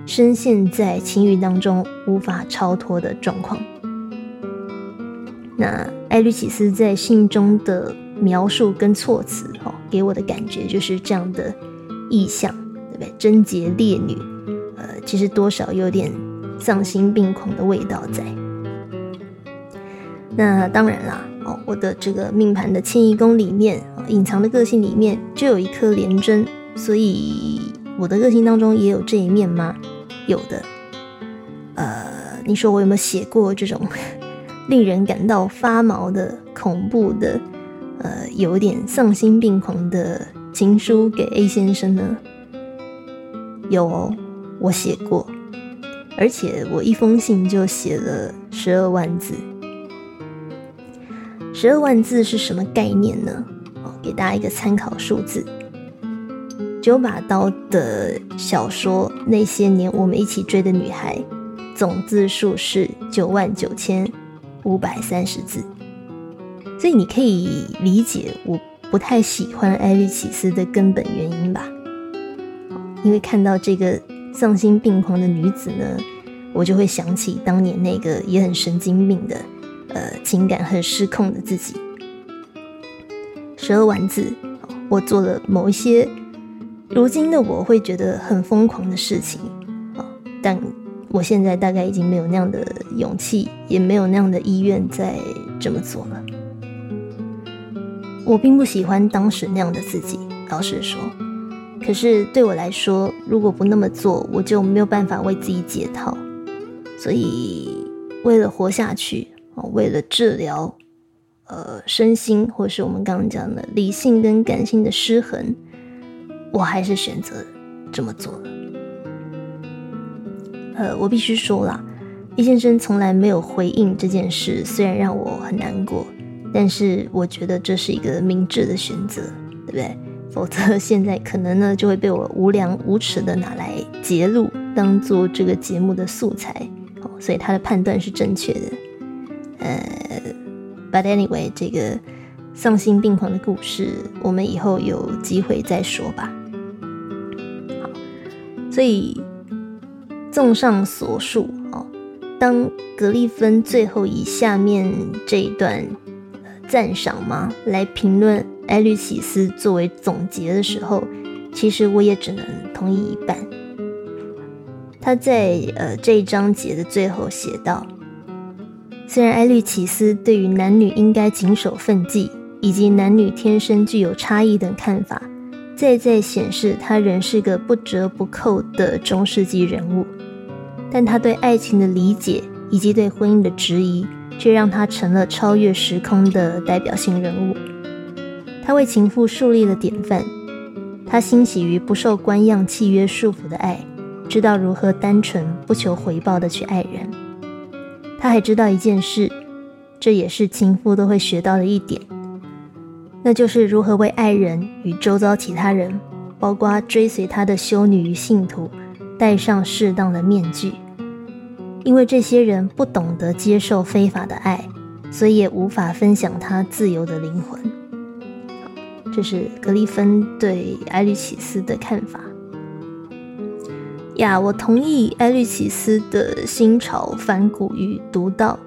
深陷在情欲当中无法超脱的状况。那艾律启斯在信中的。描述跟措辞，哦，给我的感觉就是这样的意象，对不对？贞洁烈女，呃，其实多少有点丧心病狂的味道在。那当然啦，哦，我的这个命盘的迁移宫里面，隐藏的个性里面就有一颗廉贞，所以我的个性当中也有这一面吗？有的。呃，你说我有没有写过这种令人感到发毛的恐怖的？呃，有点丧心病狂的情书给 A 先生呢？有，哦，我写过，而且我一封信就写了十二万字。十二万字是什么概念呢？哦，给大家一个参考数字：九把刀的小说《那些年我们一起追的女孩》，总字数是九万九千五百三十字。所以你可以理解我不太喜欢艾利奇斯的根本原因吧？因为看到这个丧心病狂的女子呢，我就会想起当年那个也很神经病的，呃，情感很失控的自己。十二万字，我做了某一些如今的我会觉得很疯狂的事情啊，但我现在大概已经没有那样的勇气，也没有那样的意愿再这么做了。我并不喜欢当时那样的自己，老实说。可是对我来说，如果不那么做，我就没有办法为自己解套。所以，为了活下去，哦，为了治疗，呃，身心，或是我们刚刚讲的理性跟感性的失衡，我还是选择这么做了。呃，我必须说了，易先生从来没有回应这件事，虽然让我很难过，但是我觉得这是一个明智的选择，对不对？否则 现在可能呢就会被我无良无耻的拿来揭露，当做这个节目的素材。所以他的判断是正确的。呃，But anyway，这个丧心病狂的故事，我们以后有机会再说吧。好，所以综上所述，哦，当格利芬最后以下面这一段赞赏吗来评论？艾律奇斯作为总结的时候，其实我也只能同意一半。他在呃这一章节的最后写道：“虽然艾律奇斯对于男女应该谨守分际，以及男女天生具有差异等看法，再再显示他仍是个不折不扣的中世纪人物，但他对爱情的理解以及对婚姻的质疑，却让他成了超越时空的代表性人物。”他为情妇树立了典范，他欣喜于不受官样契约束缚的爱，知道如何单纯不求回报的去爱人。他还知道一件事，这也是情妇都会学到的一点，那就是如何为爱人与周遭其他人，包括追随他的修女与信徒，戴上适当的面具。因为这些人不懂得接受非法的爱，所以也无法分享他自由的灵魂。这是格里芬对埃律奇斯的看法呀，我同意埃律奇斯的新潮反骨与独到。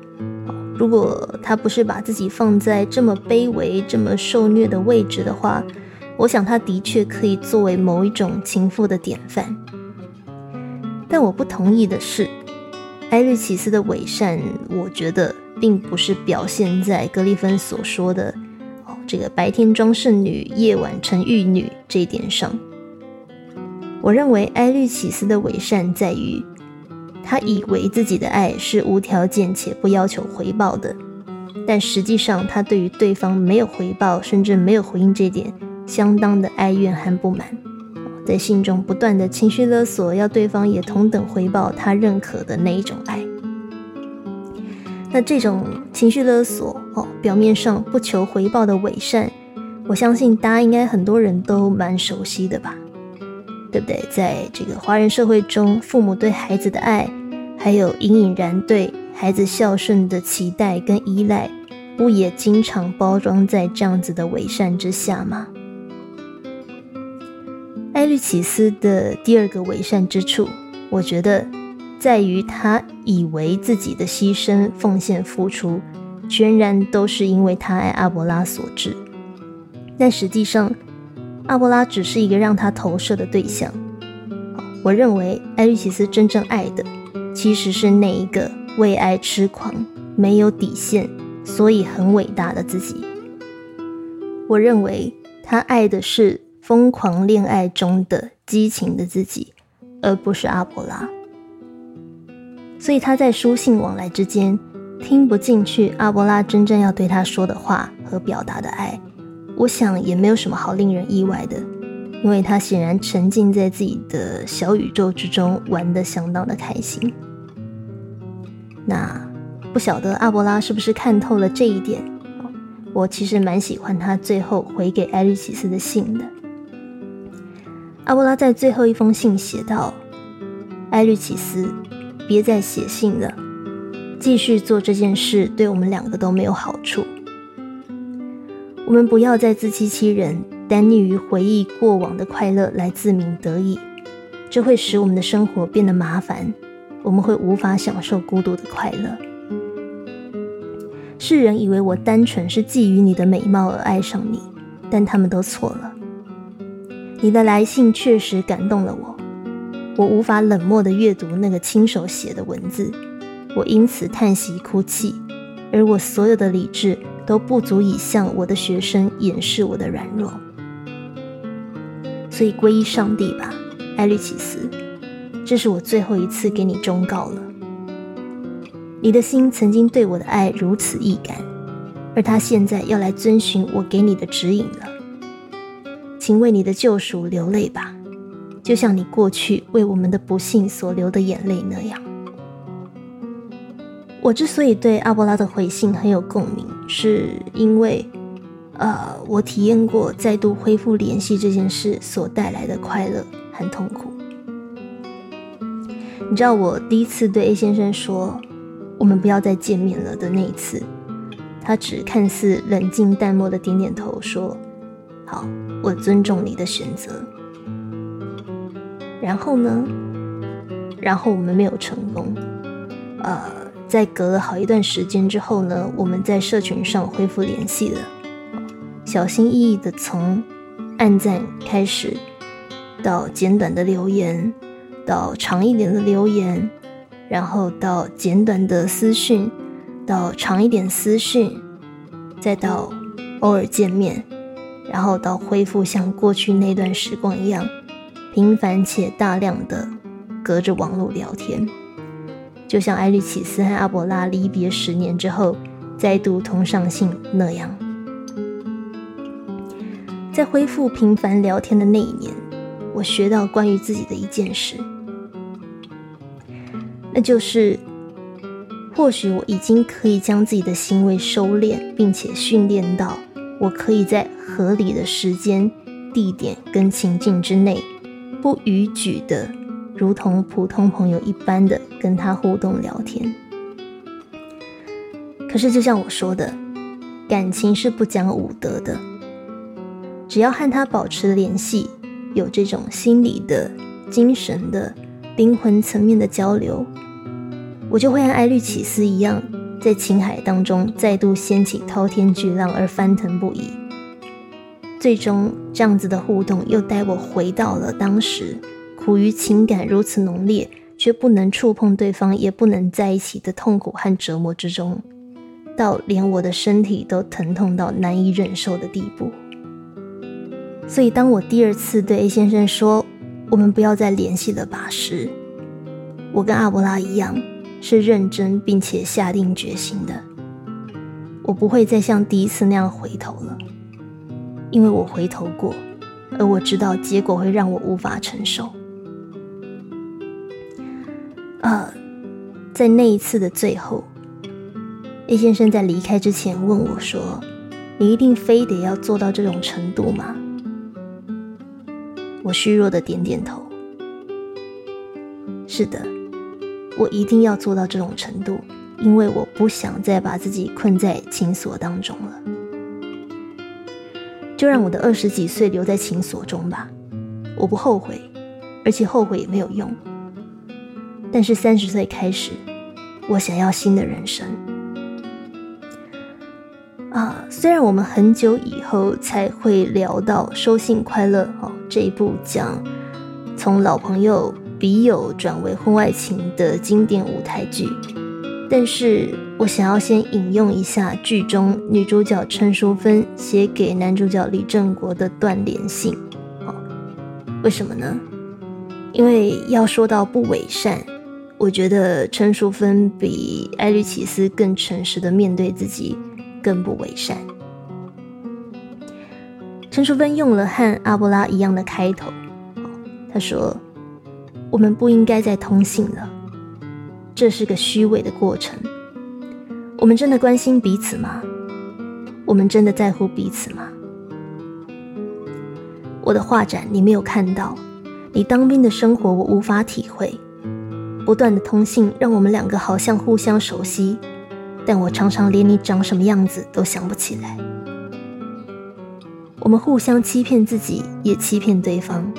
如果他不是把自己放在这么卑微、这么受虐的位置的话，我想他的确可以作为某一种情妇的典范。但我不同意的是，埃律奇斯的伪善，我觉得并不是表现在格里芬所说的。哦这个白天装圣女，夜晚成玉女这一点上，我认为埃律启斯的伪善在于，他以为自己的爱是无条件且不要求回报的，但实际上他对于对方没有回报，甚至没有回应这点，相当的哀怨和不满，在信中不断的情绪勒索，要对方也同等回报他认可的那一种爱。那这种情绪勒索哦，表面上不求回报的伪善，我相信大家应该很多人都蛮熟悉的吧，对不对？在这个华人社会中，父母对孩子的爱，还有隐隐然对孩子孝顺的期待跟依赖，不也经常包装在这样子的伪善之下吗？艾律奇斯的第二个伪善之处，我觉得。在于他以为自己的牺牲、奉献、付出，全然都是因为他爱阿伯拉所致。但实际上，阿波拉只是一个让他投射的对象。我认为艾律奇斯真正爱的，其实是那一个为爱痴狂、没有底线，所以很伟大的自己。我认为他爱的是疯狂恋爱中的激情的自己，而不是阿波拉。所以他在书信往来之间听不进去阿波拉真正要对他说的话和表达的爱，我想也没有什么好令人意外的，因为他显然沉浸在自己的小宇宙之中，玩得相当的开心。那不晓得阿波拉是不是看透了这一点？我其实蛮喜欢他最后回给艾律奇斯的信的。阿波拉在最后一封信写道：“艾律奇斯。”别再写信了，继续做这件事对我们两个都没有好处。我们不要再自欺欺人，单溺于回忆过往的快乐来自鸣得意，这会使我们的生活变得麻烦。我们会无法享受孤独的快乐。世人以为我单纯是觊觎你的美貌而爱上你，但他们都错了。你的来信确实感动了我。我无法冷漠地阅读那个亲手写的文字，我因此叹息哭泣，而我所有的理智都不足以向我的学生掩饰我的软弱。所以皈依上帝吧，艾律奇斯，这是我最后一次给你忠告了。你的心曾经对我的爱如此易感，而他现在要来遵循我给你的指引了。请为你的救赎流泪吧。就像你过去为我们的不幸所流的眼泪那样，我之所以对阿波拉的回信很有共鸣，是因为，呃，我体验过再度恢复联系这件事所带来的快乐和痛苦。你知道，我第一次对 A 先生说“我们不要再见面了”的那一次，他只看似冷静淡漠的点点头，说：“好，我尊重你的选择。”然后呢？然后我们没有成功。呃，在隔了好一段时间之后呢，我们在社群上恢复联系了，小心翼翼的从暗赞开始，到简短的留言，到长一点的留言，然后到简短的私讯，到长一点私讯，再到偶尔见面，然后到恢复像过去那段时光一样。频繁且大量的隔着网络聊天，就像埃律启斯和阿伯拉离别十年之后再度通上信那样。在恢复频繁聊天的那一年，我学到关于自己的一件事，那就是或许我已经可以将自己的行为收敛，并且训练到我可以在合理的时间、地点跟情境之内。不逾矩的，如同普通朋友一般的跟他互动聊天。可是，就像我说的，感情是不讲武德的。只要和他保持联系，有这种心理的、精神的、灵魂层面的交流，我就会和艾律启斯一样，在情海当中再度掀起滔天巨浪而翻腾不已。最终，这样子的互动又带我回到了当时苦于情感如此浓烈，却不能触碰对方，也不能在一起的痛苦和折磨之中，到连我的身体都疼痛到难以忍受的地步。所以，当我第二次对 A 先生说“我们不要再联系了吧”时，我跟阿伯拉一样，是认真并且下定决心的，我不会再像第一次那样回头了。因为我回头过，而我知道结果会让我无法承受。呃，在那一次的最后，A 先生在离开之前问我说：“你一定非得要做到这种程度吗？”我虚弱的点点头。是的，我一定要做到这种程度，因为我不想再把自己困在情锁当中了。就让我的二十几岁留在情锁中吧，我不后悔，而且后悔也没有用。但是三十岁开始，我想要新的人生。啊，虽然我们很久以后才会聊到《收信快乐》哦这一部讲从老朋友、笔友转为婚外情的经典舞台剧。但是我想要先引用一下剧中女主角陈淑芬写给男主角李正国的断联信，哦，为什么呢？因为要说到不伪善，我觉得陈淑芬比艾律奇斯更诚实的面对自己，更不伪善。陈淑芬用了和阿波拉一样的开头，他说：“我们不应该再通信了。”这是个虚伪的过程。我们真的关心彼此吗？我们真的在乎彼此吗？我的画展你没有看到，你当兵的生活我无法体会。不断的通信让我们两个好像互相熟悉，但我常常连你长什么样子都想不起来。我们互相欺骗自己，也欺骗对方。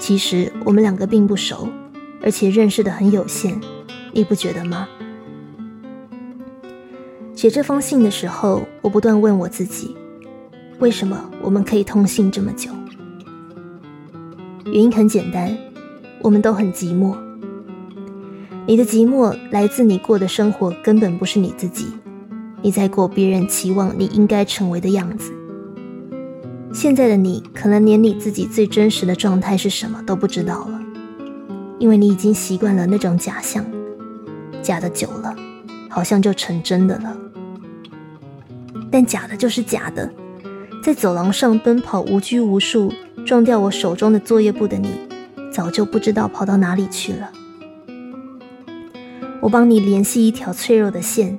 其实我们两个并不熟，而且认识的很有限。你不觉得吗？写这封信的时候，我不断问我自己：为什么我们可以通信这么久？原因很简单，我们都很寂寞。你的寂寞来自你过的生活根本不是你自己，你在过别人期望你应该成为的样子。现在的你可能连你自己最真实的状态是什么都不知道了，因为你已经习惯了那种假象，假的久了，好像就成真的了。但假的就是假的，在走廊上奔跑无拘无束，撞掉我手中的作业簿的你，早就不知道跑到哪里去了。我帮你联系一条脆弱的线，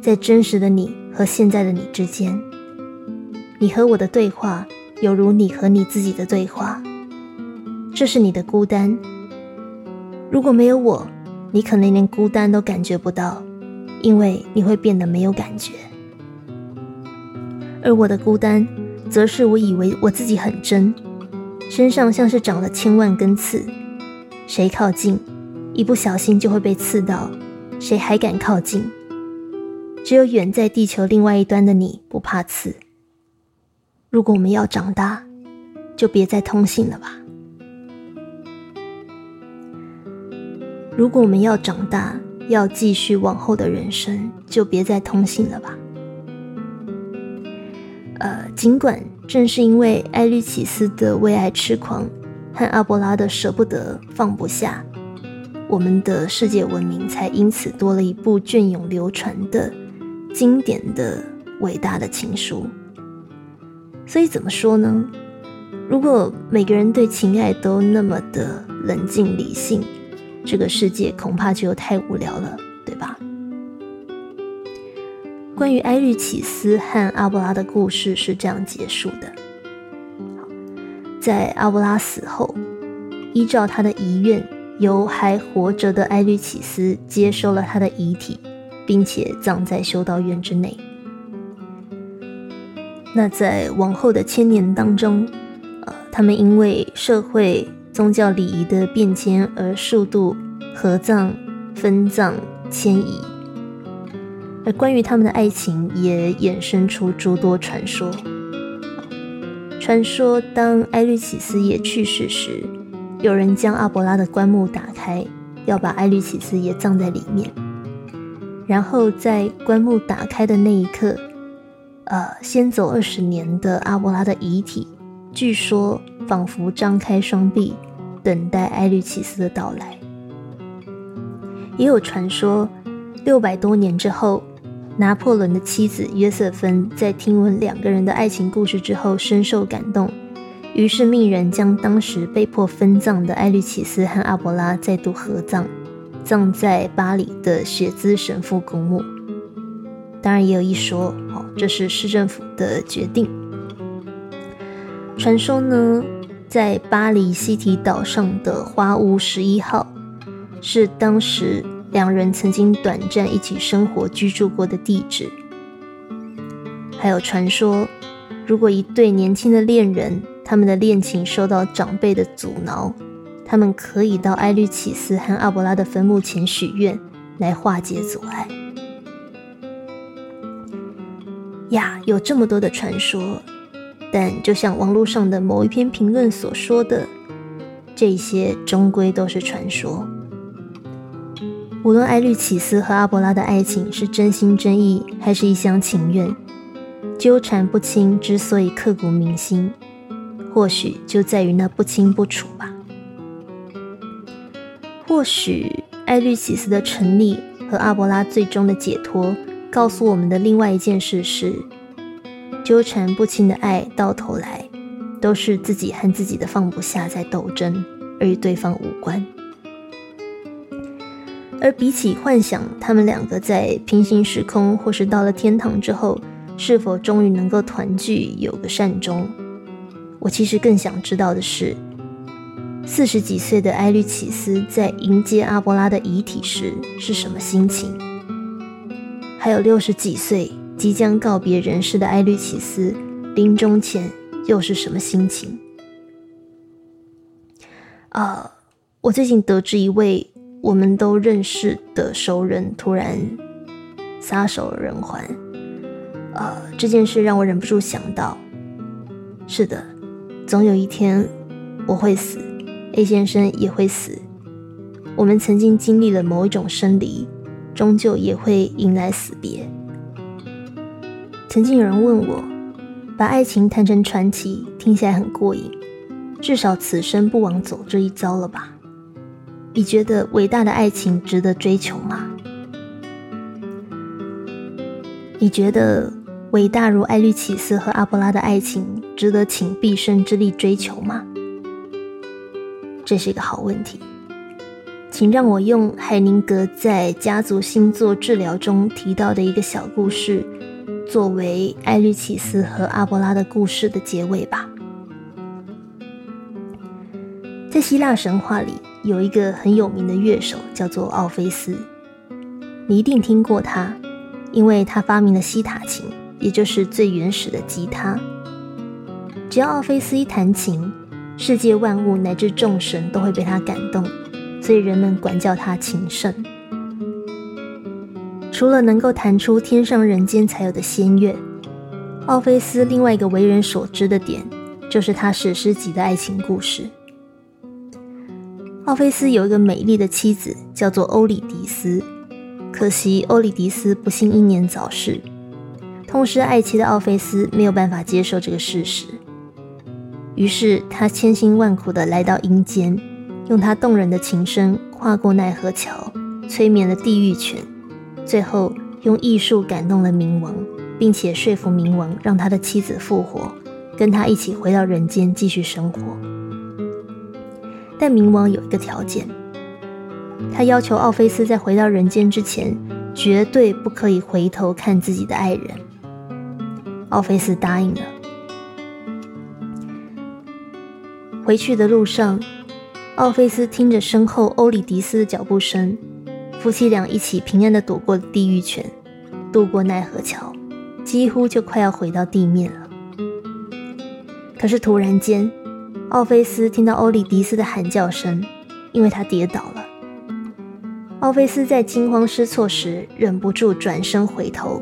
在真实的你和现在的你之间。你和我的对话，犹如你和你自己的对话。这是你的孤单。如果没有我，你可能连孤单都感觉不到，因为你会变得没有感觉。而我的孤单，则是我以为我自己很真，身上像是长了千万根刺，谁靠近？一不小心就会被刺到，谁还敢靠近？只有远在地球另外一端的你不怕刺。如果我们要长大，就别再通信了吧。如果我们要长大，要继续往后的人生，就别再通信了吧。呃，尽管正是因为艾律奇斯的为爱痴狂和阿波拉的舍不得放不下。我们的世界文明才因此多了一部隽永流传的经典的伟大的情书。所以怎么说呢？如果每个人对情爱都那么的冷静理性，这个世界恐怕就太无聊了，对吧？关于埃律启斯和阿波拉的故事是这样结束的：在阿波拉死后，依照他的遗愿。由还活着的埃律启斯接收了他的遗体，并且葬在修道院之内。那在往后的千年当中，呃，他们因为社会宗教礼仪的变迁而数度合葬、分葬、迁移，而关于他们的爱情也衍生出诸多传说。传说当埃律启斯也去世时。有人将阿伯拉的棺木打开，要把艾律启斯也葬在里面。然后在棺木打开的那一刻，呃，先走二十年的阿伯拉的遗体，据说仿佛张开双臂，等待艾律启斯的到来。也有传说，六百多年之后，拿破仑的妻子约瑟芬在听闻两个人的爱情故事之后，深受感动。于是命人将当时被迫分葬的艾律奇斯和阿伯拉再度合葬，葬在巴黎的雪兹神父公墓。当然，也有一说，哦，这是市政府的决定。传说呢，在巴黎西提岛上的花屋十一号，是当时两人曾经短暂一起生活居住过的地址。还有传说，如果一对年轻的恋人，他们的恋情受到长辈的阻挠，他们可以到埃律启斯和阿伯拉的坟墓前许愿，来化解阻碍。呀，有这么多的传说，但就像网络上的某一篇评论所说的，这些终归都是传说。无论埃律启斯和阿伯拉的爱情是真心真意，还是一厢情愿，纠缠不清之所以刻骨铭心。或许就在于那不清不楚吧。或许艾律启斯的成立和阿伯拉最终的解脱，告诉我们的另外一件事是：纠缠不清的爱，到头来都是自己和自己的放不下在斗争，而与对方无关。而比起幻想他们两个在平行时空，或是到了天堂之后，是否终于能够团聚，有个善终。我其实更想知道的是，四十几岁的埃律奇斯在迎接阿波拉的遗体时是什么心情？还有六十几岁即将告别人世的埃律奇斯临终前又是什么心情？啊，我最近得知一位我们都认识的熟人突然撒手人寰，呃，这件事让我忍不住想到，是的。总有一天，我会死，，A 先生也会死。我们曾经经历了某一种生离，终究也会迎来死别。曾经有人问我，把爱情谈成传奇，听起来很过瘾，至少此生不枉走这一遭了吧？你觉得伟大的爱情值得追求吗？你觉得伟大如艾律奇斯和阿波拉的爱情值得请毕生之力追求吗？这是一个好问题，请让我用海宁格在家族星座治疗中提到的一个小故事。作为艾律奇斯和阿波拉的故事的结尾吧。在希腊神话里，有一个很有名的乐手，叫做奥菲斯。你一定听过他，因为他发明了西塔琴，也就是最原始的吉他。只要奥菲斯一弹琴，世界万物乃至众神都会被他感动，所以人们管叫他琴圣。除了能够弹出天上人间才有的仙乐，奥菲斯另外一个为人所知的点，就是他史诗级的爱情故事。奥菲斯有一个美丽的妻子，叫做欧里迪斯。可惜欧里迪斯不幸英年早逝，痛失爱妻的奥菲斯没有办法接受这个事实，于是他千辛万苦地来到阴间，用他动人的琴声跨过奈何桥，催眠了地狱犬。最后用艺术感动了冥王，并且说服冥王让他的妻子复活，跟他一起回到人间继续生活。但冥王有一个条件，他要求奥菲斯在回到人间之前，绝对不可以回头看自己的爱人。奥菲斯答应了。回去的路上，奥菲斯听着身后欧里迪斯的脚步声。夫妻俩一起平安的躲过了地狱犬，渡过奈何桥，几乎就快要回到地面了。可是突然间，奥菲斯听到欧里迪斯的喊叫声，因为他跌倒了。奥菲斯在惊慌失措时，忍不住转身回头，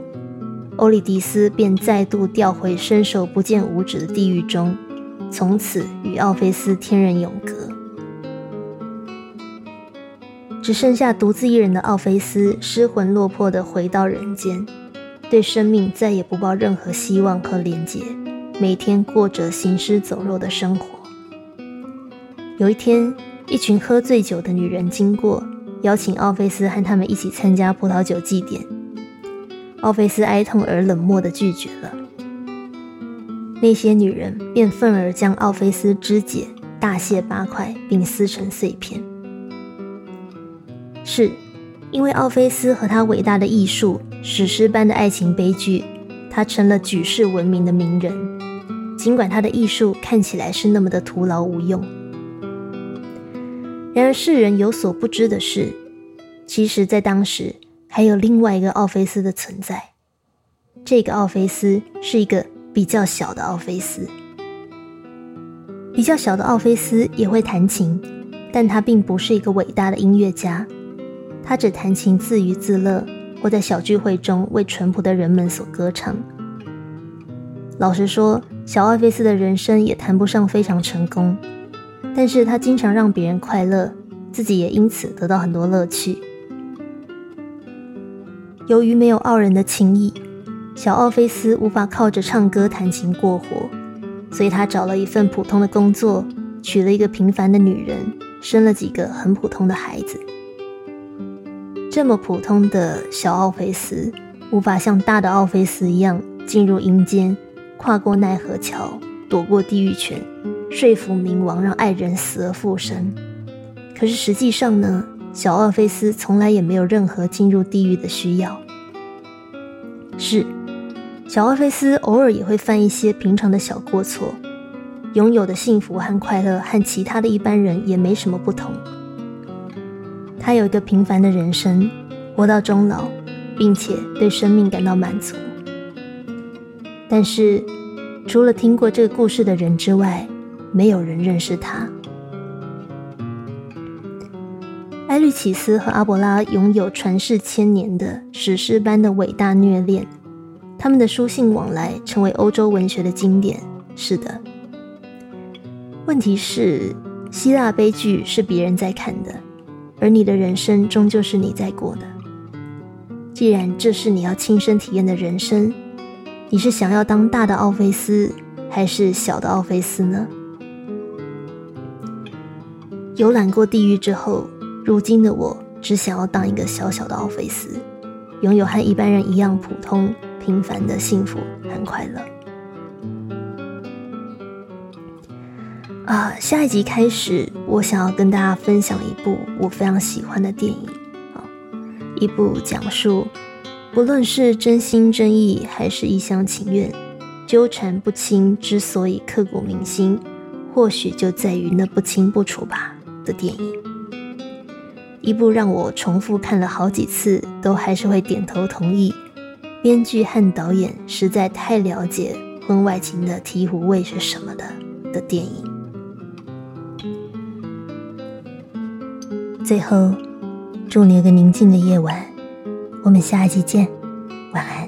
欧里迪斯便再度掉回伸手不见五指的地狱中，从此与奥菲斯天人永隔。只剩下独自一人的奥菲斯失魂落魄地回到人间，对生命再也不抱任何希望和连结，每天过着行尸走肉的生活。有一天，一群喝醉酒的女人经过，邀请奥菲斯和他们一起参加葡萄酒祭典。奥菲斯哀痛而冷漠地拒绝了。那些女人便愤而将奥菲斯肢解、大卸八块，并撕成碎片。是，因为奥菲斯和他伟大的艺术、史诗般的爱情悲剧，他成了举世闻名的名人。尽管他的艺术看起来是那么的徒劳无用，然而世人有所不知的是，其实，在当时还有另外一个奥菲斯的存在。这个奥菲斯是一个比较小的奥菲斯，比较小的奥菲斯也会弹琴，但他并不是一个伟大的音乐家。他只弹琴自娱自乐，或在小聚会中为淳朴的人们所歌唱。老实说，小奥菲斯的人生也谈不上非常成功，但是他经常让别人快乐，自己也因此得到很多乐趣。由于没有傲人的情谊，小奥菲斯无法靠着唱歌弹琴过活，所以他找了一份普通的工作，娶了一个平凡的女人，生了几个很普通的孩子。这么普通的小奥菲斯，无法像大的奥菲斯一样进入阴间，跨过奈何桥，躲过地狱犬，说服冥王让爱人死而复生。可是实际上呢，小奥菲斯从来也没有任何进入地狱的需要。是，小奥菲斯偶尔也会犯一些平常的小过错，拥有的幸福和快乐和其他的一般人也没什么不同。他有一个平凡的人生，活到终老，并且对生命感到满足。但是，除了听过这个故事的人之外，没有人认识他。埃律奇斯和阿伯拉拥有传世千年的史诗般的伟大虐恋，他们的书信往来成为欧洲文学的经典。是的，问题是希腊悲剧是别人在看的，而你的人生终究是你在过的。既然这是你要亲身体验的人生，你是想要当大的奥菲斯，还是小的奥菲斯呢？游览过地狱之后，如今的我只想要当一个小小的奥菲斯，拥有和一般人一样普通、平凡的幸福和快乐。啊，下一集开始，我想要跟大家分享一部我非常喜欢的电影。一部讲述，不论是真心真意还是一厢情愿，纠缠不清之所以刻骨铭心，或许就在于那不清不楚吧的电影。一部让我重复看了好几次，都还是会点头同意。编剧和导演实在太了解婚外情的醍醐味是什么的的电影。最后。祝你有个宁静的夜晚，我们下一集见。晚安